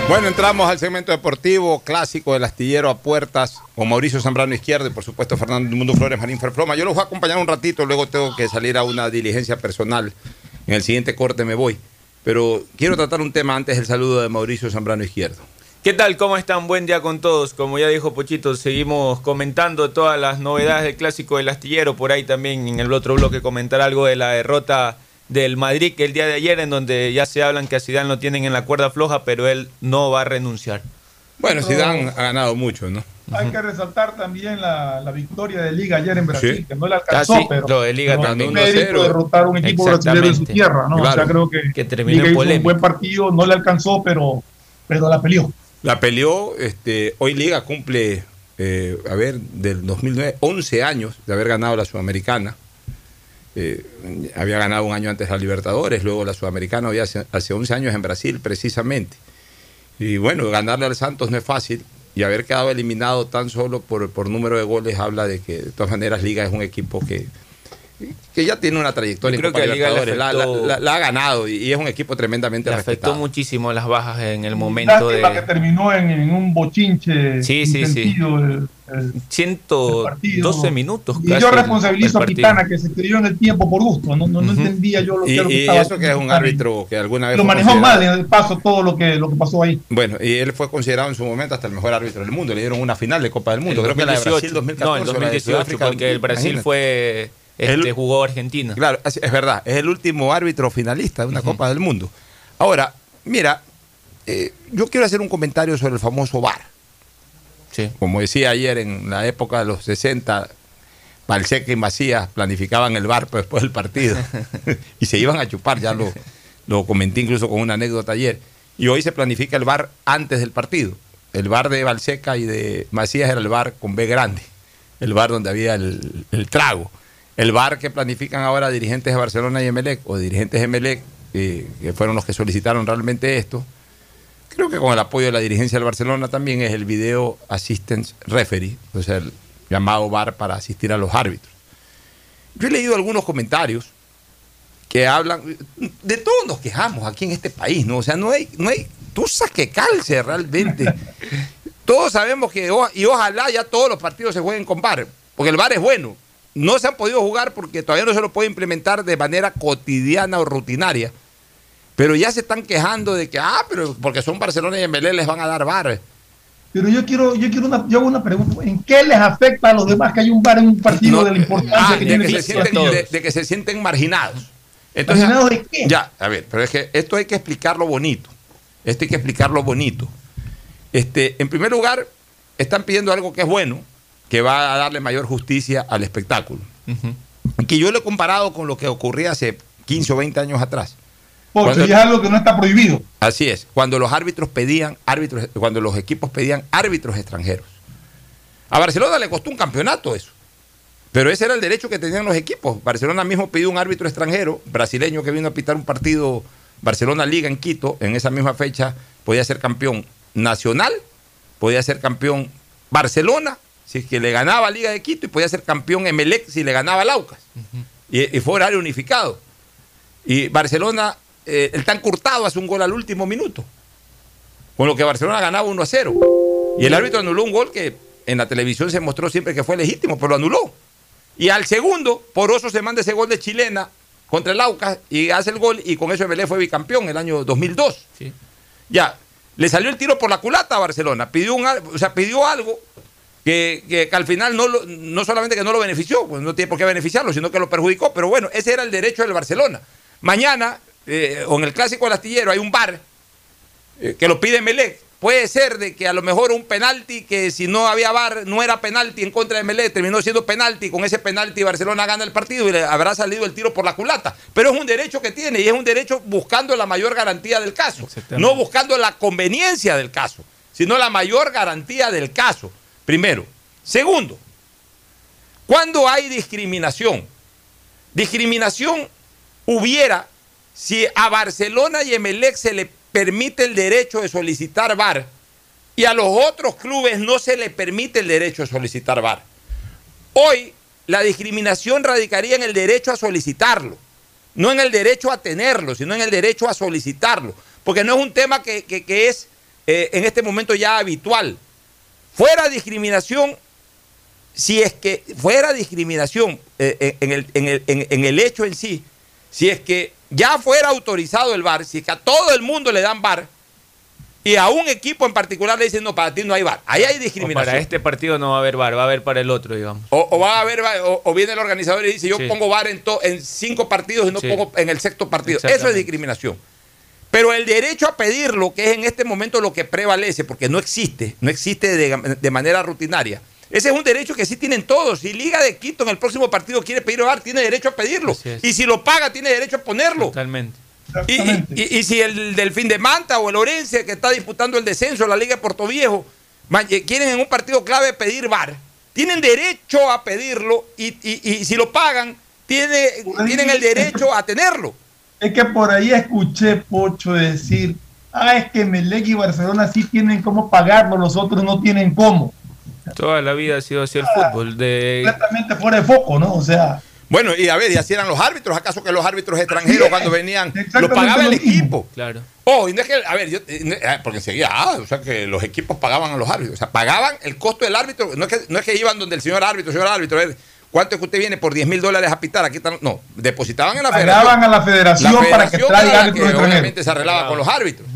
[SPEAKER 4] Bueno, entramos al segmento deportivo clásico del astillero a puertas con Mauricio Zambrano Izquierdo y por supuesto Fernando Mundo Flores Marín Ferfloma. Yo los voy a acompañar un ratito, luego tengo que salir a una diligencia personal. En el siguiente corte me voy. Pero quiero tratar un tema antes del saludo de Mauricio Zambrano Izquierdo.
[SPEAKER 26] ¿Qué tal? ¿Cómo están? Buen día con todos. Como ya dijo Pochito, seguimos comentando todas las novedades del clásico del astillero. Por ahí también en el otro bloque comentar algo de la derrota del Madrid que el día de ayer, en donde ya se hablan que a Zidane lo tienen en la cuerda floja, pero él no va a renunciar.
[SPEAKER 4] Bueno, Zidane ha ganado mucho, ¿no?
[SPEAKER 10] Hay que resaltar también la, la victoria de Liga ayer en Brasil,
[SPEAKER 4] Sí.
[SPEAKER 10] que no le alcanzó,
[SPEAKER 26] Ah, sí,
[SPEAKER 10] pero
[SPEAKER 26] lo de Liga
[SPEAKER 10] no,
[SPEAKER 26] también.
[SPEAKER 10] un mérito
[SPEAKER 26] 1-0.
[SPEAKER 10] derrotar a un equipo brasileño en su tierra, ¿no? O sea,
[SPEAKER 4] Claro.
[SPEAKER 10] creo que,
[SPEAKER 26] Que terminó
[SPEAKER 10] Liga
[SPEAKER 26] en
[SPEAKER 10] hizo un buen partido, no le alcanzó, pero, pero la peleó.
[SPEAKER 4] La peleó, este, hoy Liga cumple, eh, a ver, del 2009, 11 años de haber ganado la Sudamericana. Eh, había ganado un año antes la Libertadores, luego la Sudamericana, había hace, hace 11 años en Brasil, precisamente. Y bueno, ganarle al Santos no es fácil y haber quedado eliminado tan solo por, por número de goles habla de que de todas maneras Liga es un equipo que, que ya tiene una trayectoria
[SPEAKER 26] Yo creo
[SPEAKER 4] en Copa
[SPEAKER 26] que
[SPEAKER 4] Libertadores, la, la- la- la ha ganado y, y es un equipo tremendamente
[SPEAKER 26] Le afectó muchísimo las bajas en el momento
[SPEAKER 10] Lástima que
[SPEAKER 26] de
[SPEAKER 10] terminó en, en un bochinche
[SPEAKER 26] Sí, sí, sí.
[SPEAKER 10] el- el-
[SPEAKER 26] 112 minutos.
[SPEAKER 10] Y
[SPEAKER 26] casi
[SPEAKER 10] yo
[SPEAKER 26] el-
[SPEAKER 10] responsabilizo
[SPEAKER 26] el
[SPEAKER 10] a. Pitana que se creyó en el tiempo por gusto, no, no, no entendía yo lo,
[SPEAKER 4] Y,
[SPEAKER 10] era lo que
[SPEAKER 4] y
[SPEAKER 10] estaba
[SPEAKER 4] eso que es un árbitro que alguna vez
[SPEAKER 10] Lo manejó mal en el paso todo lo que, lo que pasó ahí.
[SPEAKER 4] Bueno, y él fue considerado en su momento hasta el mejor árbitro del mundo. Le dieron una final de Copa del Mundo.
[SPEAKER 26] El
[SPEAKER 4] Creo que la de
[SPEAKER 26] 2018.
[SPEAKER 4] Brasil 2014.
[SPEAKER 26] No, el
[SPEAKER 4] o la de
[SPEAKER 26] 2018,
[SPEAKER 4] Sudáfrica,
[SPEAKER 26] porque el Brasil
[SPEAKER 4] imagínate.
[SPEAKER 26] fue. Este,
[SPEAKER 4] El-
[SPEAKER 26] jugó Argentina.
[SPEAKER 4] Claro, es es verdad. Es el último árbitro finalista de una Copa del Mundo. Ahora, mira, eh, yo quiero hacer un comentario sobre el famoso VAR. Como decía ayer, en la época de los 60, Balseca y Macías planificaban el VAR pues, después del partido. y se iban a chupar, ya lo, lo comenté incluso con una anécdota ayer. Y hoy se planifica el VAR antes del partido. El VAR de Balseca y de Macías era el VAR con B grande. El VAR donde había el, el trago. El VAR que planifican ahora dirigentes de Barcelona y Emelec, o dirigentes de Emelec, eh, que fueron los que solicitaron realmente esto, creo que con el apoyo de la dirigencia del Barcelona también es el Video Assistance Referee, o sea, el llamado VAR para asistir a los árbitros. Yo he leído algunos comentarios que hablan, de todos nos quejamos aquí en este país, ¿no? O sea, no hay, no hay, tú que calce realmente. todos sabemos que, y ojalá ya todos los partidos se jueguen con VAR, porque el VAR es bueno. No se han podido jugar porque todavía no se lo puede implementar de manera cotidiana o rutinaria. Pero ya se están quejando de que, ah, pero porque son Barcelona y MLE les van a dar VAR.
[SPEAKER 10] Pero yo quiero, yo quiero una, yo hago una pregunta. ¿En qué les afecta a los demás que hay un VAR en un partido de la importancia
[SPEAKER 4] ah,
[SPEAKER 10] que
[SPEAKER 4] de
[SPEAKER 10] tiene
[SPEAKER 4] que, se sienten, de que se sienten marginados. Entonces,
[SPEAKER 10] ¿Marginados de qué?
[SPEAKER 4] Ya, a ver, pero es que esto hay que explicarlo bonito. Esto hay que explicarlo bonito. Este, en primer lugar, están pidiendo algo que es bueno, que va a darle mayor justicia al espectáculo. Que yo lo he comparado con lo que ocurría hace 15 o 20 años atrás.
[SPEAKER 10] Porque
[SPEAKER 4] Cuando-
[SPEAKER 10] ya es algo que no está prohibido.
[SPEAKER 4] Así es, cuando los árbitros pedían árbitros, cuando los equipos pedían árbitros extranjeros. A Barcelona le costó un campeonato eso. Pero ese era el derecho que tenían los equipos. Barcelona mismo pidió un árbitro extranjero, brasileño que vino a pitar un partido Barcelona Liga en Quito, en esa misma fecha podía ser campeón nacional, podía ser campeón Barcelona, si es que le ganaba Liga de Quito, y podía ser campeón Emelec si le ganaba Laucas. y, y fue horario unificado. Y Barcelona, eh, el tan curtado hace un gol al último minuto. Con lo que Barcelona ganaba 1 a 0. Y el árbitro anuló un gol que en la televisión se mostró siempre que fue legítimo, pero lo anuló. Y al segundo, Poroso se manda ese gol de chilena contra el Aucas y hace el gol y con eso Emelec fue bicampeón el año 2002. Ya, le salió el tiro por la culata a Barcelona. Pidió, un, o sea, pidió algo que, que- que al final no, lo- no solamente que no lo benefició, pues no tiene por qué beneficiarlo, sino que lo perjudicó. Pero bueno, ese era el derecho del Barcelona. Mañana, eh, o en el clásico del astillero, hay un bar eh, que lo pide Melec. Puede ser de que a lo mejor un penalti que si no había VAR no era penalti en contra de Melec, terminó siendo penalti, con ese penalti Barcelona gana el partido y le habrá salido el tiro por la culata. Pero es un derecho que tiene y es un derecho buscando la mayor garantía del caso, no buscando la conveniencia del caso, sino la mayor garantía del caso. Primero. Segundo, cuando hay discriminación, discriminación hubiera si a Barcelona y Emelec se le permite el derecho de solicitar VAR y a los otros clubes no se le permite el derecho de solicitar VAR. Hoy la discriminación radicaría en el derecho a solicitarlo, no en el derecho a tenerlo, sino en el derecho a solicitarlo, porque no es un tema que, que- es eh, en este momento ya habitual. Fuera discriminación, si es que fuera discriminación eh, en, el, en el- en- el hecho en sí, si es que ya fuera autorizado el VAR, si es que a todo el mundo le dan VAR y a un equipo en particular le dicen, no, para ti no hay VAR, ahí hay
[SPEAKER 26] O
[SPEAKER 4] discriminación.
[SPEAKER 26] para este partido no va a haber VAR, va a haber para el otro, digamos.
[SPEAKER 4] O, o va a haber, o, o viene el organizador y dice, yo
[SPEAKER 26] Sí.
[SPEAKER 4] pongo VAR en, to- en cinco partidos y no
[SPEAKER 26] Sí.
[SPEAKER 4] pongo en el sexto partido. Eso es discriminación. Pero el derecho a pedirlo, que es en este momento lo que prevalece, porque no existe, no existe de, de manera rutinaria, ese es un derecho que sí tienen todos. Si Liga de Quito en el próximo partido quiere pedir VAR, tiene derecho a pedirlo. Y si lo paga, tiene derecho a ponerlo.
[SPEAKER 26] Totalmente.
[SPEAKER 4] Y, y- y- y si el Delfín de Manta o el Orense, que está disputando el descenso en la Liga de Puerto Viejo, ma- eh, quieren en un partido clave pedir VAR, tienen derecho a pedirlo y, y- y si lo pagan, tiene, tienen el derecho a tenerlo.
[SPEAKER 10] Es que por ahí escuché Pocho decir, ah, es que Melec y Barcelona sí tienen cómo pagarlo, los otros no tienen cómo.
[SPEAKER 26] Toda la vida ha sido así el fútbol. De...
[SPEAKER 10] Completamente fuera de foco, ¿no? O sea,
[SPEAKER 4] Bueno, y a ver, y así eran los árbitros, ¿acaso que los árbitros extranjeros cuando venían lo pagaba el equipo?
[SPEAKER 26] Claro.
[SPEAKER 4] Oh, y no es que, a ver, yo, eh, porque enseguida, ah, o sea que los equipos pagaban a los árbitros, o sea, pagaban el costo del árbitro, no es que, no es que iban donde el señor árbitro, señor árbitro, a ver, ¿cuánto es que usted viene por 10 mil dólares a pitar? Aquí están, no, depositaban en la
[SPEAKER 10] Pagaban
[SPEAKER 4] federación.
[SPEAKER 10] a la federación para que traiga
[SPEAKER 4] que obviamente se arreglaba con los árbitros.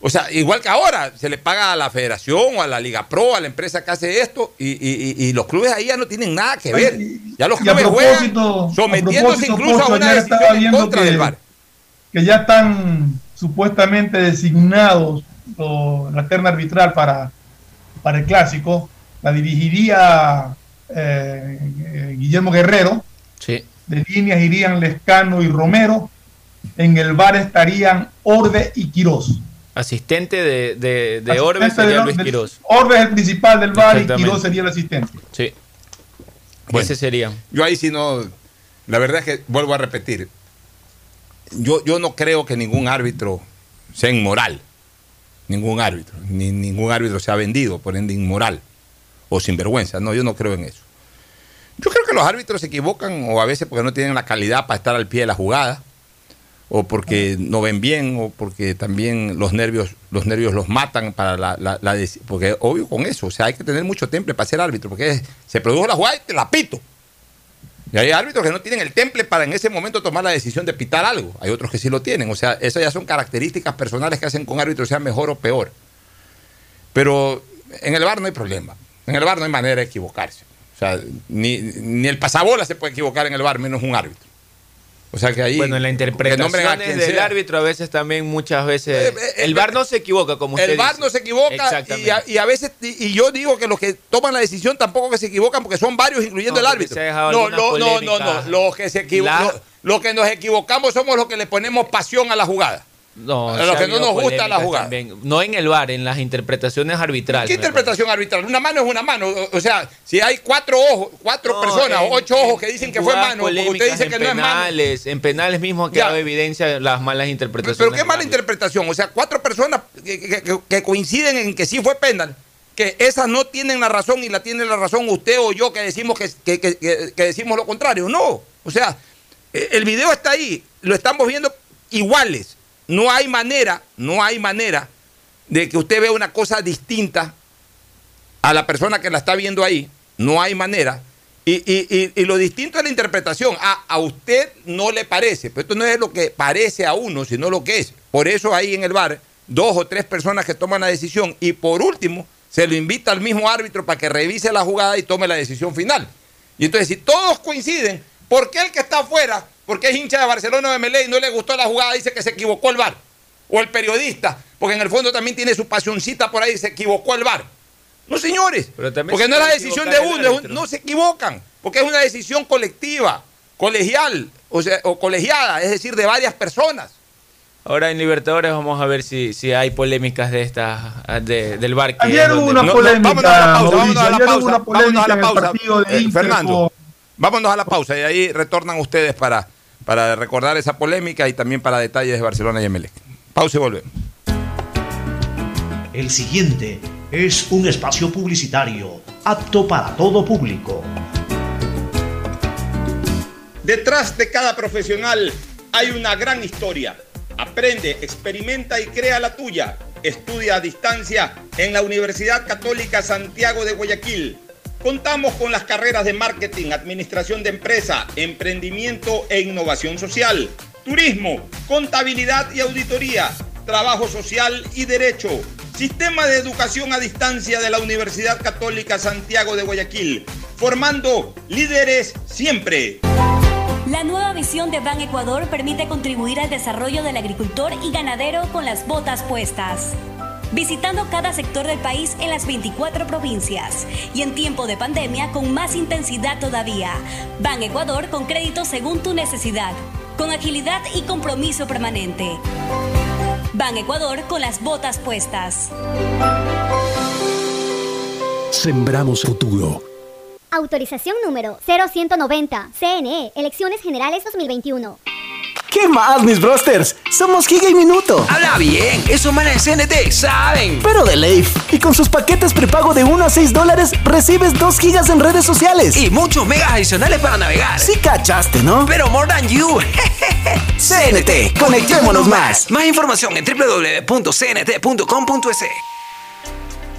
[SPEAKER 4] O sea, igual que ahora, se le paga a la federación o a la Liga Pro, a la empresa que hace esto, y, y- y- los clubes ahí ya no tienen nada que ver. Ya los clubes juegan sometiéndose
[SPEAKER 10] a
[SPEAKER 4] incluso a una decisión en contra
[SPEAKER 10] que-
[SPEAKER 4] del VAR.
[SPEAKER 10] que ya están supuestamente designados lo- la terna arbitral para, para el clásico, la dirigiría eh, eh, Guillermo Guerrero.
[SPEAKER 26] Sí.
[SPEAKER 10] De líneas irían Lescano y Romero. En el bar estarían Orbe y Quirós.
[SPEAKER 26] Asistente de, de, de Orbe
[SPEAKER 10] Asistente
[SPEAKER 26] sería Luis Quirós.
[SPEAKER 10] Orbe es el principal del bar y. Quirós sería el asistente.
[SPEAKER 26] Sí.
[SPEAKER 4] Bueno,
[SPEAKER 26] Ese sería.
[SPEAKER 4] Yo ahí sí no. La verdad es que vuelvo a repetir. Yo, yo no creo que ningún árbitro sea inmoral. Ningún árbitro. Ni ningún árbitro sea vendido, por ende inmoral. O sinvergüenza. No, yo no creo en eso. Yo creo que los árbitros se equivocan o a veces porque no tienen la calidad para estar al pie de la jugada. o porque no ven bien, o porque también los nervios, los nervios los matan para la, la, porque obvio con eso, o sea, hay que tener mucho temple para ser árbitro, porque se produjo la jugada y te la pito. Y hay árbitros que no tienen el temple para en ese momento tomar la decisión de pitar algo. Hay otros que sí lo tienen. O sea, esas ya son características personales que hacen que un árbitro sea mejor o peor. Pero en el bar no hay problema. En el bar no hay manera de equivocarse. O sea, ni, ni el pasabola se puede equivocar en el bar, menos un árbitro. O sea que ahí.
[SPEAKER 26] Bueno, en la interpretación del
[SPEAKER 4] sea.
[SPEAKER 26] árbitro a veces también, muchas veces. el VAR no se equivoca, como usted
[SPEAKER 4] El VAR no se equivoca y a, y a veces, y, y yo digo que los que toman la decisión tampoco que se equivocan porque son varios, incluyendo
[SPEAKER 26] No,
[SPEAKER 4] el árbitro. No,
[SPEAKER 26] alguna
[SPEAKER 4] no, no, no. Los que se
[SPEAKER 26] La-
[SPEAKER 4] lo- lo que nos equivocamos somos los que le ponemos pasión a la jugada.
[SPEAKER 26] No,
[SPEAKER 4] a los que no nos gusta la jugada.
[SPEAKER 26] también. No en el VAR, en las interpretaciones arbitrales.
[SPEAKER 4] ¿Qué interpretación arbitral? Una mano es una mano. O, o sea, si hay cuatro ojos, cuatro
[SPEAKER 26] No,
[SPEAKER 4] personas,
[SPEAKER 26] en-
[SPEAKER 4] ocho ojos que dicen
[SPEAKER 26] en
[SPEAKER 4] que fue mano, usted dice que no es mano.
[SPEAKER 26] penales, En penales mismo ha quedado evidencia las malas interpretaciones.
[SPEAKER 4] Pero qué mala interpretación. O sea, cuatro personas que, que- que- que coinciden en que sí fue penal, que esas no tienen la razón y la tiene la razón usted o yo que decimos que, que- que- que- que decimos lo contrario. No. O sea, eh, el video está ahí, lo estamos viendo iguales. No hay manera, no hay manera de que usted vea una cosa distinta a la persona que la está viendo ahí. No hay manera. Y, y- y- lo distinto es la interpretación. A, a usted no le parece, pero esto no es lo que parece a uno, sino lo que es. Por eso ahí en el bar, dos o tres personas que toman la decisión y por último se lo invita al mismo árbitro para que revise la jugada y tome la decisión final. Y entonces si todos coinciden, ¿por qué el que está afuera, porque es hincha de Barcelona o de Melé y no le gustó la jugada, dice que se equivocó el bar? O el periodista, porque en el fondo también tiene su pasioncita por ahí se equivocó el bar. No, señores. Porque
[SPEAKER 26] se
[SPEAKER 4] no es la decisión de uno, no se equivocan, porque es una decisión colectiva, colegial, o, sea, o colegiada, es decir, de varias personas.
[SPEAKER 26] Ahora en Libertadores vamos a ver si, si hay polémicas de estas de- del VAR. que
[SPEAKER 10] Ayer hubo una polémica,
[SPEAKER 4] vámonos a la pausa, vámonos a la pausa, vámonos a la pausa. Eh, Fernando, vámonos a la pausa y ahí retornan ustedes para, para recordar esa polémica y también para detalles de Barcelona y Emelec. Pausa y volvemos.
[SPEAKER 27] El siguiente es un espacio publicitario apto para todo público.
[SPEAKER 12] Detrás de cada profesional hay una gran historia. Aprende, experimenta y crea la tuya. Estudia a distancia en la Universidad Católica Santiago de Guayaquil. Contamos con las carreras de marketing, administración de empresa, emprendimiento e innovación social, turismo, contabilidad y auditoría, trabajo social y derecho. Sistema de educación a distancia de la Universidad Católica Santiago de Guayaquil, formando líderes siempre.
[SPEAKER 23] La nueva visión de Ban Ecuador permite contribuir al desarrollo del agricultor y ganadero con las botas puestas. Visitando cada sector del país en las 24 provincias y en tiempo de pandemia con más intensidad todavía. Ban Ecuador con crédito según tu necesidad, con agilidad y compromiso permanente. Ban Ecuador con las botas puestas.
[SPEAKER 14] Sembramos futuro.
[SPEAKER 13] Autorización número 0190. CNE, Elecciones Generales 2021.
[SPEAKER 14] ¿Qué más, mis brosters? Somos Giga y Minuto.
[SPEAKER 28] Habla bien, esos manes de CNT saben.
[SPEAKER 14] Pero de Leif. Y con sus paquetes prepago de 1 a 6 dólares, recibes 2 gigas en redes sociales.
[SPEAKER 28] Y muchos megas adicionales para navegar.
[SPEAKER 14] Sí cachaste, ¿no?
[SPEAKER 28] Pero more than you.
[SPEAKER 14] CNT, conectémonos más.
[SPEAKER 28] Más información en www.cnt.com.es.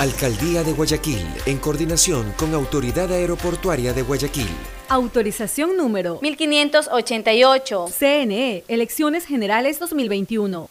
[SPEAKER 29] Alcaldía de Guayaquil, en coordinación con Autoridad Aeroportuaria de Guayaquil.
[SPEAKER 7] Autorización número
[SPEAKER 18] 1588.
[SPEAKER 7] CNE, Elecciones Generales 2021.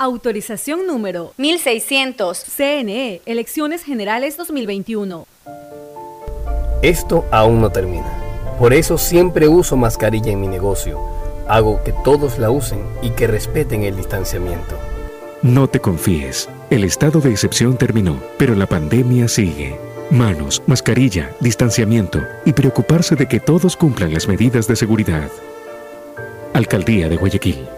[SPEAKER 7] Autorización número 1600. CNE, Elecciones Generales 2021.
[SPEAKER 19] Esto aún no termina. Por eso siempre uso mascarilla en mi negocio. Hago que todos la usen y que respeten el distanciamiento.
[SPEAKER 20] No te confíes. El estado de excepción terminó, pero la pandemia sigue. Manos, mascarilla, distanciamiento y preocuparse de que todos cumplan las medidas de seguridad. Alcaldía de Guayaquil.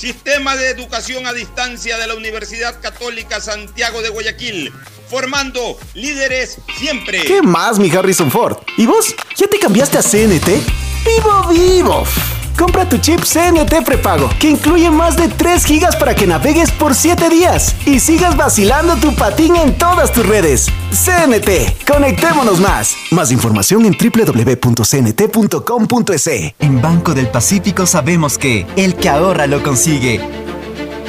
[SPEAKER 12] Sistema de Educación a Distancia de la Universidad Católica Santiago de Guayaquil, formando líderes siempre.
[SPEAKER 14] ¿Qué más, mi Harrison Ford? ¿Y vos? ¿Ya te cambiaste a CNT? ¡Vivo, vivo! Compra tu chip CNT prepago, que incluye más de 3 gigas para que navegues por 7 días y sigas vacilando tu patín en todas tus redes. CNT, conectémonos más. Más información en www.cnt.com.es.
[SPEAKER 5] En Banco del Pacífico sabemos que el que ahorra lo consigue.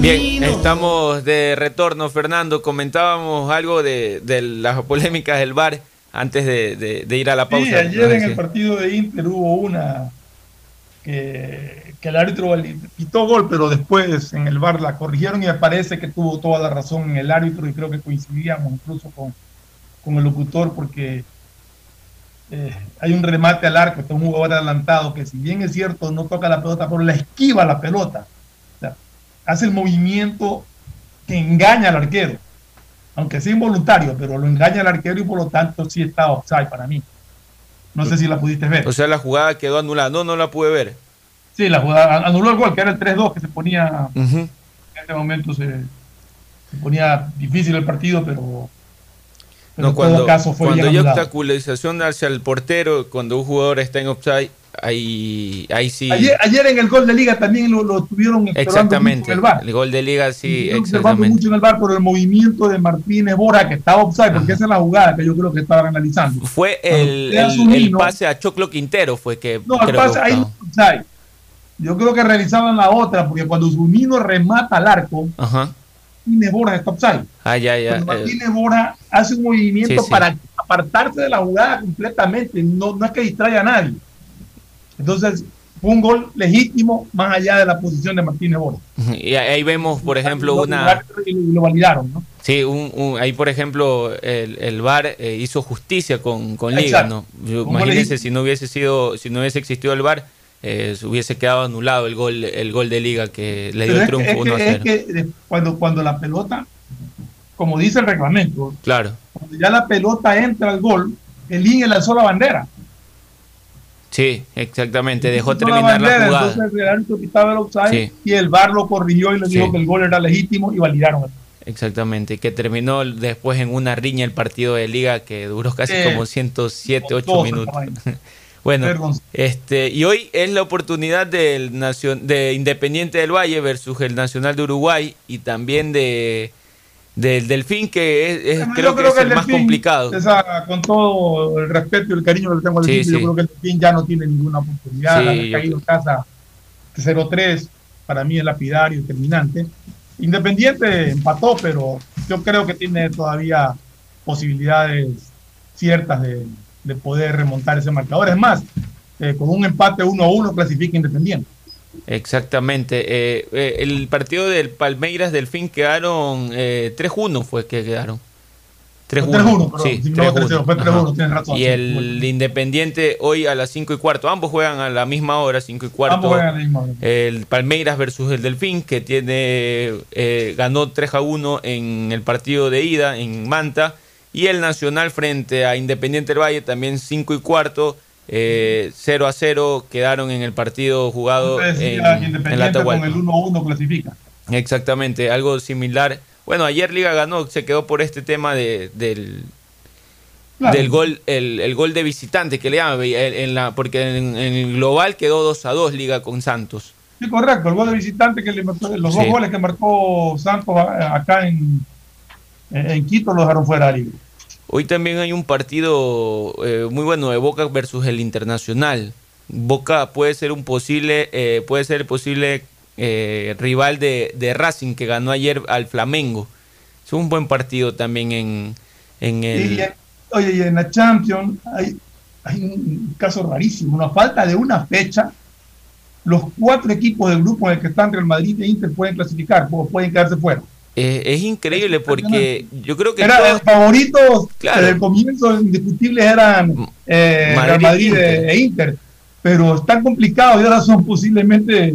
[SPEAKER 26] Bien, estamos de retorno, Fernando. Comentábamos algo de, de las polémicas del bar antes de, de- de ir a la pausa.
[SPEAKER 10] Sí, ayer
[SPEAKER 26] No
[SPEAKER 10] en el partido de Inter hubo una que, que el árbitro pitó gol, pero después en el VAR la corrigieron y me parece que tuvo toda la razón en el árbitro y creo que coincidíamos incluso con, con el locutor porque eh, hay un remate al arco, está un jugador adelantado que si bien es cierto no toca la pelota, pero la esquiva la pelota. Hace el movimiento que engaña al arquero, aunque sea involuntario, pero lo engaña al arquero y por lo tanto sí está offside para mí. No sé si la pudiste ver.
[SPEAKER 26] O sea, la jugada quedó anulada. No, no la pude ver.
[SPEAKER 10] Sí, la jugada anuló el gol, que era el 3-2 que se ponía, en este momento se, se ponía difícil el partido, pero, pero
[SPEAKER 26] No,
[SPEAKER 10] en
[SPEAKER 26] cuando,
[SPEAKER 10] todo caso fue
[SPEAKER 26] cuando hay obstaculización hacia el portero, cuando un jugador está en offside, ahí, ahí sí.
[SPEAKER 10] Ayer, ayer en el gol de liga también lo, lo
[SPEAKER 26] exactamente.
[SPEAKER 10] mucho en el bar.
[SPEAKER 26] El gol de liga, sí, exactamente.
[SPEAKER 10] mucho en el bar por el movimiento de Martínez Bora, que estaba offside, porque esa es la jugada que yo creo que estaban analizando.
[SPEAKER 26] Fue el, el- el pase a Choclo Quintero, fue que.
[SPEAKER 10] No, el pase ahí
[SPEAKER 26] optaba.
[SPEAKER 10] offside. Yo creo que revisaban la otra, porque cuando Zunino remata al arco,
[SPEAKER 26] Ajá.
[SPEAKER 10] Martínez Borja está offside.
[SPEAKER 26] Ah, ya, ya. Eh,
[SPEAKER 10] Martínez Borja hace un movimiento
[SPEAKER 26] Sí, sí.
[SPEAKER 10] para apartarse de la jugada completamente, no, no es que distraiga a nadie. Entonces, fue un gol legítimo más allá de la posición de Martínez Borja.
[SPEAKER 26] y ahí vemos, por ejemplo,
[SPEAKER 10] Lo-
[SPEAKER 26] una...
[SPEAKER 10] y Lo validaron, ¿no?
[SPEAKER 26] Sí, un, un- ahí por ejemplo el, el VAR eh, hizo justicia con, con Liga,
[SPEAKER 10] Exacto.
[SPEAKER 26] ¿no? Imagínense si no hubiese sido, si no hubiese existido el VAR, eh, se hubiese quedado anulado el gol, el gol de Liga que le dio el
[SPEAKER 10] es que-
[SPEAKER 26] triunfo
[SPEAKER 10] es
[SPEAKER 26] 1 a
[SPEAKER 10] que,
[SPEAKER 26] 0.
[SPEAKER 10] es que cuando, cuando la pelota, como dice el reglamento,
[SPEAKER 26] Claro,
[SPEAKER 10] cuando ya la pelota entra al gol, el INE lanzó la bandera.
[SPEAKER 26] Sí, exactamente, dejó terminar la
[SPEAKER 10] bandera,
[SPEAKER 26] jugada.
[SPEAKER 10] Entonces el árbitro pitaba el offside
[SPEAKER 26] Sí.
[SPEAKER 10] y el VAR lo corrigió y le
[SPEAKER 26] Sí.
[SPEAKER 10] dijo que el gol era legítimo y validaron.
[SPEAKER 26] Exactamente, que terminó después en una riña el partido de Liga que duró casi
[SPEAKER 10] Sí.
[SPEAKER 26] como 107, 8
[SPEAKER 10] Todo
[SPEAKER 26] minutos. Bueno, este, y hoy es la oportunidad del nacion- de Independiente del Valle versus el Nacional de Uruguay y también de del Delfín, que es, es- creo, que es el más
[SPEAKER 10] Delfín,
[SPEAKER 26] complicado.
[SPEAKER 10] esa- con todo el respeto y el cariño que le tengo al
[SPEAKER 26] Sí,
[SPEAKER 10] equipo, yo creo que el Delfín ya no tiene ninguna oportunidad.
[SPEAKER 26] Sí, yo
[SPEAKER 10] caído en casa 0-3, para mí es lapidario y terminante. Independiente empató, pero yo creo que tiene todavía posibilidades ciertas de, de poder remontar ese marcador. Es más, eh, con un empate 1-1 clasifica Independiente.
[SPEAKER 26] Exactamente. eh, eh, el partido del Palmeiras Delfín quedaron eh, 3-1 fue que quedaron. 3-1.
[SPEAKER 10] 3-1, perdón,
[SPEAKER 26] Sí,
[SPEAKER 10] si no, 3-0, fue 3-1,
[SPEAKER 26] Ajá.
[SPEAKER 10] tienes razón,
[SPEAKER 26] Y el Independiente hoy a las 5 y cuarto. Ambos juegan a la misma hora, 5 y cuarto.
[SPEAKER 10] Ambos juegan a la misma hora.
[SPEAKER 26] El Palmeiras versus el Delfín, que tiene eh, ganó 3 a 1 en el partido de ida en Manta. Y el Nacional frente a Independiente del Valle, también 5 y cuarto. Eh, 0 a 0 quedaron en el partido jugado en, en la
[SPEAKER 10] Independiente con
[SPEAKER 26] Atahualpa.
[SPEAKER 10] el 1-1 clasifica.
[SPEAKER 26] Exactamente, algo similar. Bueno, ayer Liga ganó, se quedó por este tema de, del,
[SPEAKER 10] Claro.
[SPEAKER 26] del gol, el, el gol de visitante que le llaman, en, la, porque en, en el global quedó 2 a 2 Liga con Santos.
[SPEAKER 10] Sí, correcto. El gol de visitante que le marcó, los
[SPEAKER 26] Sí.
[SPEAKER 10] dos goles que marcó Santos acá en, en Quito lo dejaron fuera de liga.
[SPEAKER 26] Hoy también hay un partido eh, muy bueno de Boca versus el Internacional. Boca puede ser un posible, eh, puede ser posible eh, rival de, Racing que ganó ayer al Flamengo. Es un buen partido también en, en el.
[SPEAKER 10] Y, oye, y en la Champions hay, hay un caso rarísimo. Una falta de una fecha. Los cuatro equipos del grupo en el que están Real Madrid e Inter pueden clasificar pueden quedarse fuera.
[SPEAKER 26] Eh, es increíble porque yo creo que
[SPEAKER 10] Era
[SPEAKER 26] todos-
[SPEAKER 10] los favoritos
[SPEAKER 26] Claro.
[SPEAKER 10] desde el comienzo indiscutibles eran eh,
[SPEAKER 26] Madrid,
[SPEAKER 10] Real Madrid
[SPEAKER 26] Inter.
[SPEAKER 10] e- Inter, pero están complicados y ahora son posiblemente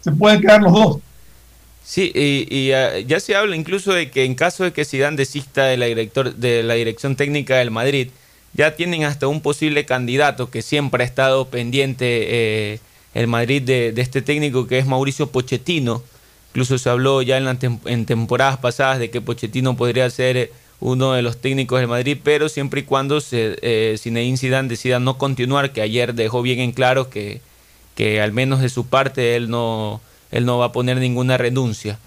[SPEAKER 10] se pueden quedar los dos.
[SPEAKER 26] Sí, y, y, ah, ya se habla incluso de que en caso de que Zidane desista de la, director, de la dirección técnica del Madrid, ya tienen hasta un posible candidato que siempre ha estado pendiente eh, el Madrid de, de este técnico que es Mauricio Pochettino. Incluso se habló ya en, la en temporadas pasadas de que Pochettino podría ser eh, uno de los técnicos del Madrid, pero siempre y cuando se, eh, Zidane decida no continuar, que ayer dejó bien en claro que, que al menos de su parte él no, él no va a poner ninguna renuncia.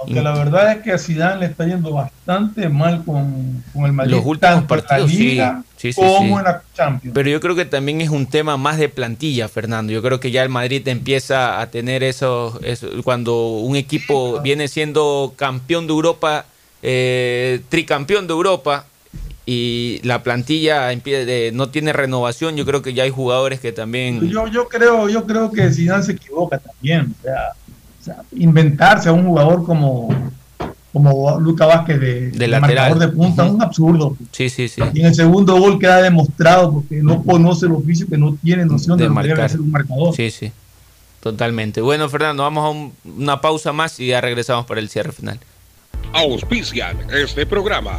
[SPEAKER 10] Aunque la verdad es que a Zidane le está yendo bastante mal con, con el Madrid,
[SPEAKER 26] Los últimos
[SPEAKER 10] en
[SPEAKER 26] partidos,
[SPEAKER 10] la
[SPEAKER 26] sí.
[SPEAKER 10] Liga
[SPEAKER 26] Sí, sí,
[SPEAKER 10] como en la Champions.
[SPEAKER 26] Pero yo creo que también es un tema más de plantilla, Fernando. Yo creo que ya el Madrid empieza a tener eso, eso- cuando un equipo viene siendo campeón de Europa, eh, tricampeón de Europa, y la plantilla no tiene renovación, yo creo que ya hay jugadores que también...
[SPEAKER 10] Yo, yo creo, yo creo que Zidane se equivoca también. O sea, sea, inventarse a un jugador como, como Luca Vázquez de, de
[SPEAKER 26] lateral.
[SPEAKER 10] marcador de punta es un absurdo.
[SPEAKER 26] Sí, sí, sí.
[SPEAKER 10] Y en el segundo gol queda demostrado porque no conoce el oficio, que no tiene noción de,
[SPEAKER 26] de
[SPEAKER 10] lo que debe
[SPEAKER 26] marcar.
[SPEAKER 10] ser un marcador.
[SPEAKER 26] Sí, sí. Totalmente. Bueno, Fernando, vamos a un- una pausa más y ya regresamos para el cierre final.
[SPEAKER 16] Auspician este programa.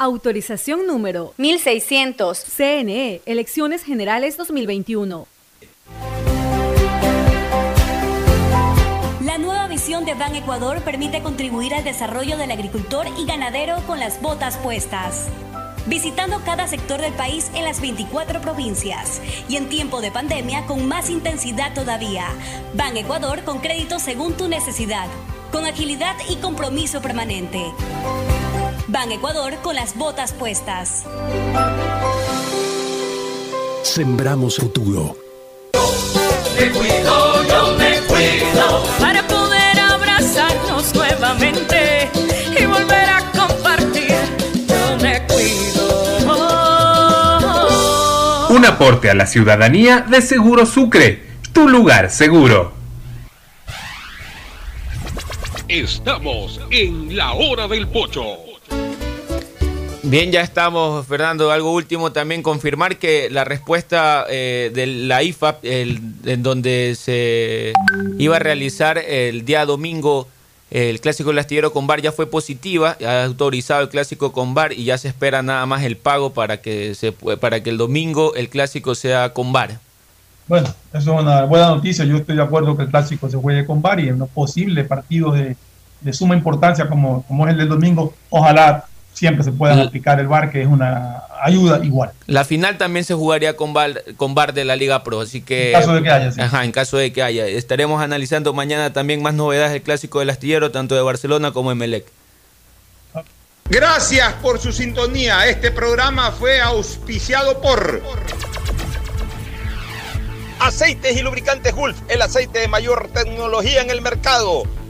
[SPEAKER 7] Autorización número 1600. CNE, Elecciones Generales 2021.
[SPEAKER 23] La nueva visión de Ban Ecuador permite contribuir al desarrollo del agricultor y ganadero con las botas puestas. Visitando cada sector del país en las 24 provincias y en tiempo de pandemia con más intensidad todavía. Ban Ecuador con crédito según tu necesidad, con agilidad y compromiso permanente. Ban Ecuador con las botas puestas.
[SPEAKER 24] Sembramos futuro.
[SPEAKER 8] Me cuido, yo me cuido. Para poder abrazarnos nuevamente y volver a compartir. Yo me cuido.
[SPEAKER 9] Un aporte a la ciudadanía de Seguro Sucre, tu lugar seguro.
[SPEAKER 16] Estamos en la hora del pocho.
[SPEAKER 26] Bien, ya estamos, Fernando. Algo último también, confirmar que la respuesta eh, de la IFAP, el, en donde se iba a realizar el día domingo el clásico del astillero con bar ya fue positiva, ha autorizado el clásico con bar y ya se espera nada más el pago para que, se, para que el domingo el clásico sea con bar.
[SPEAKER 10] Bueno, eso es una buena noticia. Yo estoy de acuerdo que el clásico se juegue con bar y en los posibles partidos de, de suma importancia como, como es el del domingo, ojalá siempre se pueda aplicar el VAR, que es una ayuda igual.
[SPEAKER 26] La final también se jugaría con VAR, con VAR de la Liga Pro, así que...
[SPEAKER 10] En caso de que haya, sí.
[SPEAKER 26] Ajá, en caso de que haya. Estaremos analizando mañana también más novedades del Clásico del Astillero, tanto de Barcelona como de Melec.
[SPEAKER 12] Gracias por su sintonía. Este programa fue auspiciado por... Aceites y lubricantes Gulf, el aceite de mayor tecnología en el mercado.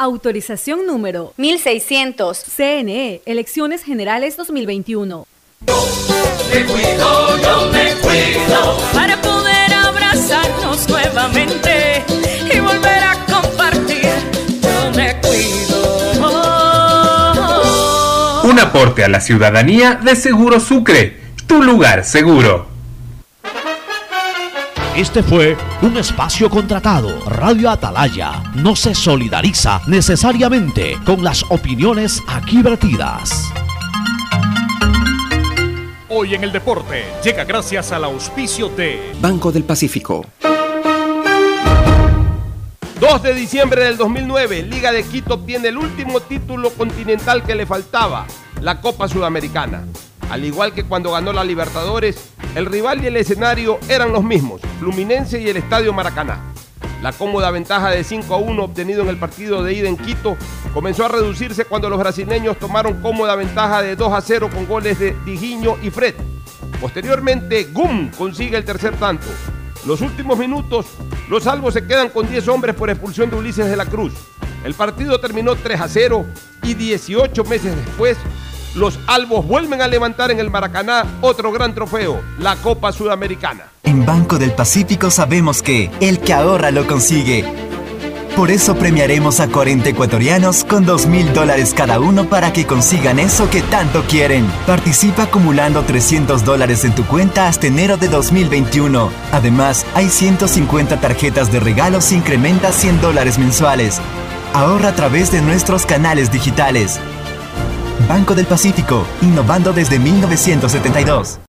[SPEAKER 7] Autorización número 1600. CNE, Elecciones Generales 2021.
[SPEAKER 8] Me cuido, yo me cuido. Para poder abrazarnos abrazarnos nuevamente y volver a compartir. Yo me cuido.
[SPEAKER 9] Un aporte a la ciudadanía de Seguro Sucre, tu lugar seguro.
[SPEAKER 6] Este fue un espacio contratado. Radio Atalaya no se solidariza necesariamente con las opiniones aquí vertidas.
[SPEAKER 2] Hoy en el deporte llega gracias al auspicio de
[SPEAKER 29] Banco del Pacífico.
[SPEAKER 25] 2 de diciembre del 2009, Liga de Quito obtiene el último título continental que le faltaba, la Copa Sudamericana. Al igual que cuando ganó la Libertadores, el rival y el escenario eran los mismos, Fluminense y el Estadio Maracaná. La cómoda ventaja de 5 a 1 obtenido en el partido de ida en Quito comenzó a reducirse cuando los brasileños tomaron cómoda ventaja de 2 a 0 con goles de Digiño y Fred. Posteriormente, Gum consigue el tercer tanto. Los últimos minutos, los salvos se quedan con 10 hombres por expulsión de Ulises de la Cruz. El partido terminó 3 a 0 y 18 meses después, los albos vuelven a levantar en el Maracaná otro gran trofeo, la Copa Sudamericana.
[SPEAKER 5] En Banco del Pacífico sabemos que el que ahorra lo consigue. Por eso premiaremos a 40 ecuatorianos con 2 mil dólares cada uno para que consigan eso que tanto quieren. Participa acumulando 300 dólares en tu cuenta hasta enero de 2021. Además, hay 150 tarjetas de regalos e incrementa 100 dólares mensuales. Ahorra a través de nuestros canales digitales. Banco del Pacífico, innovando desde 1972.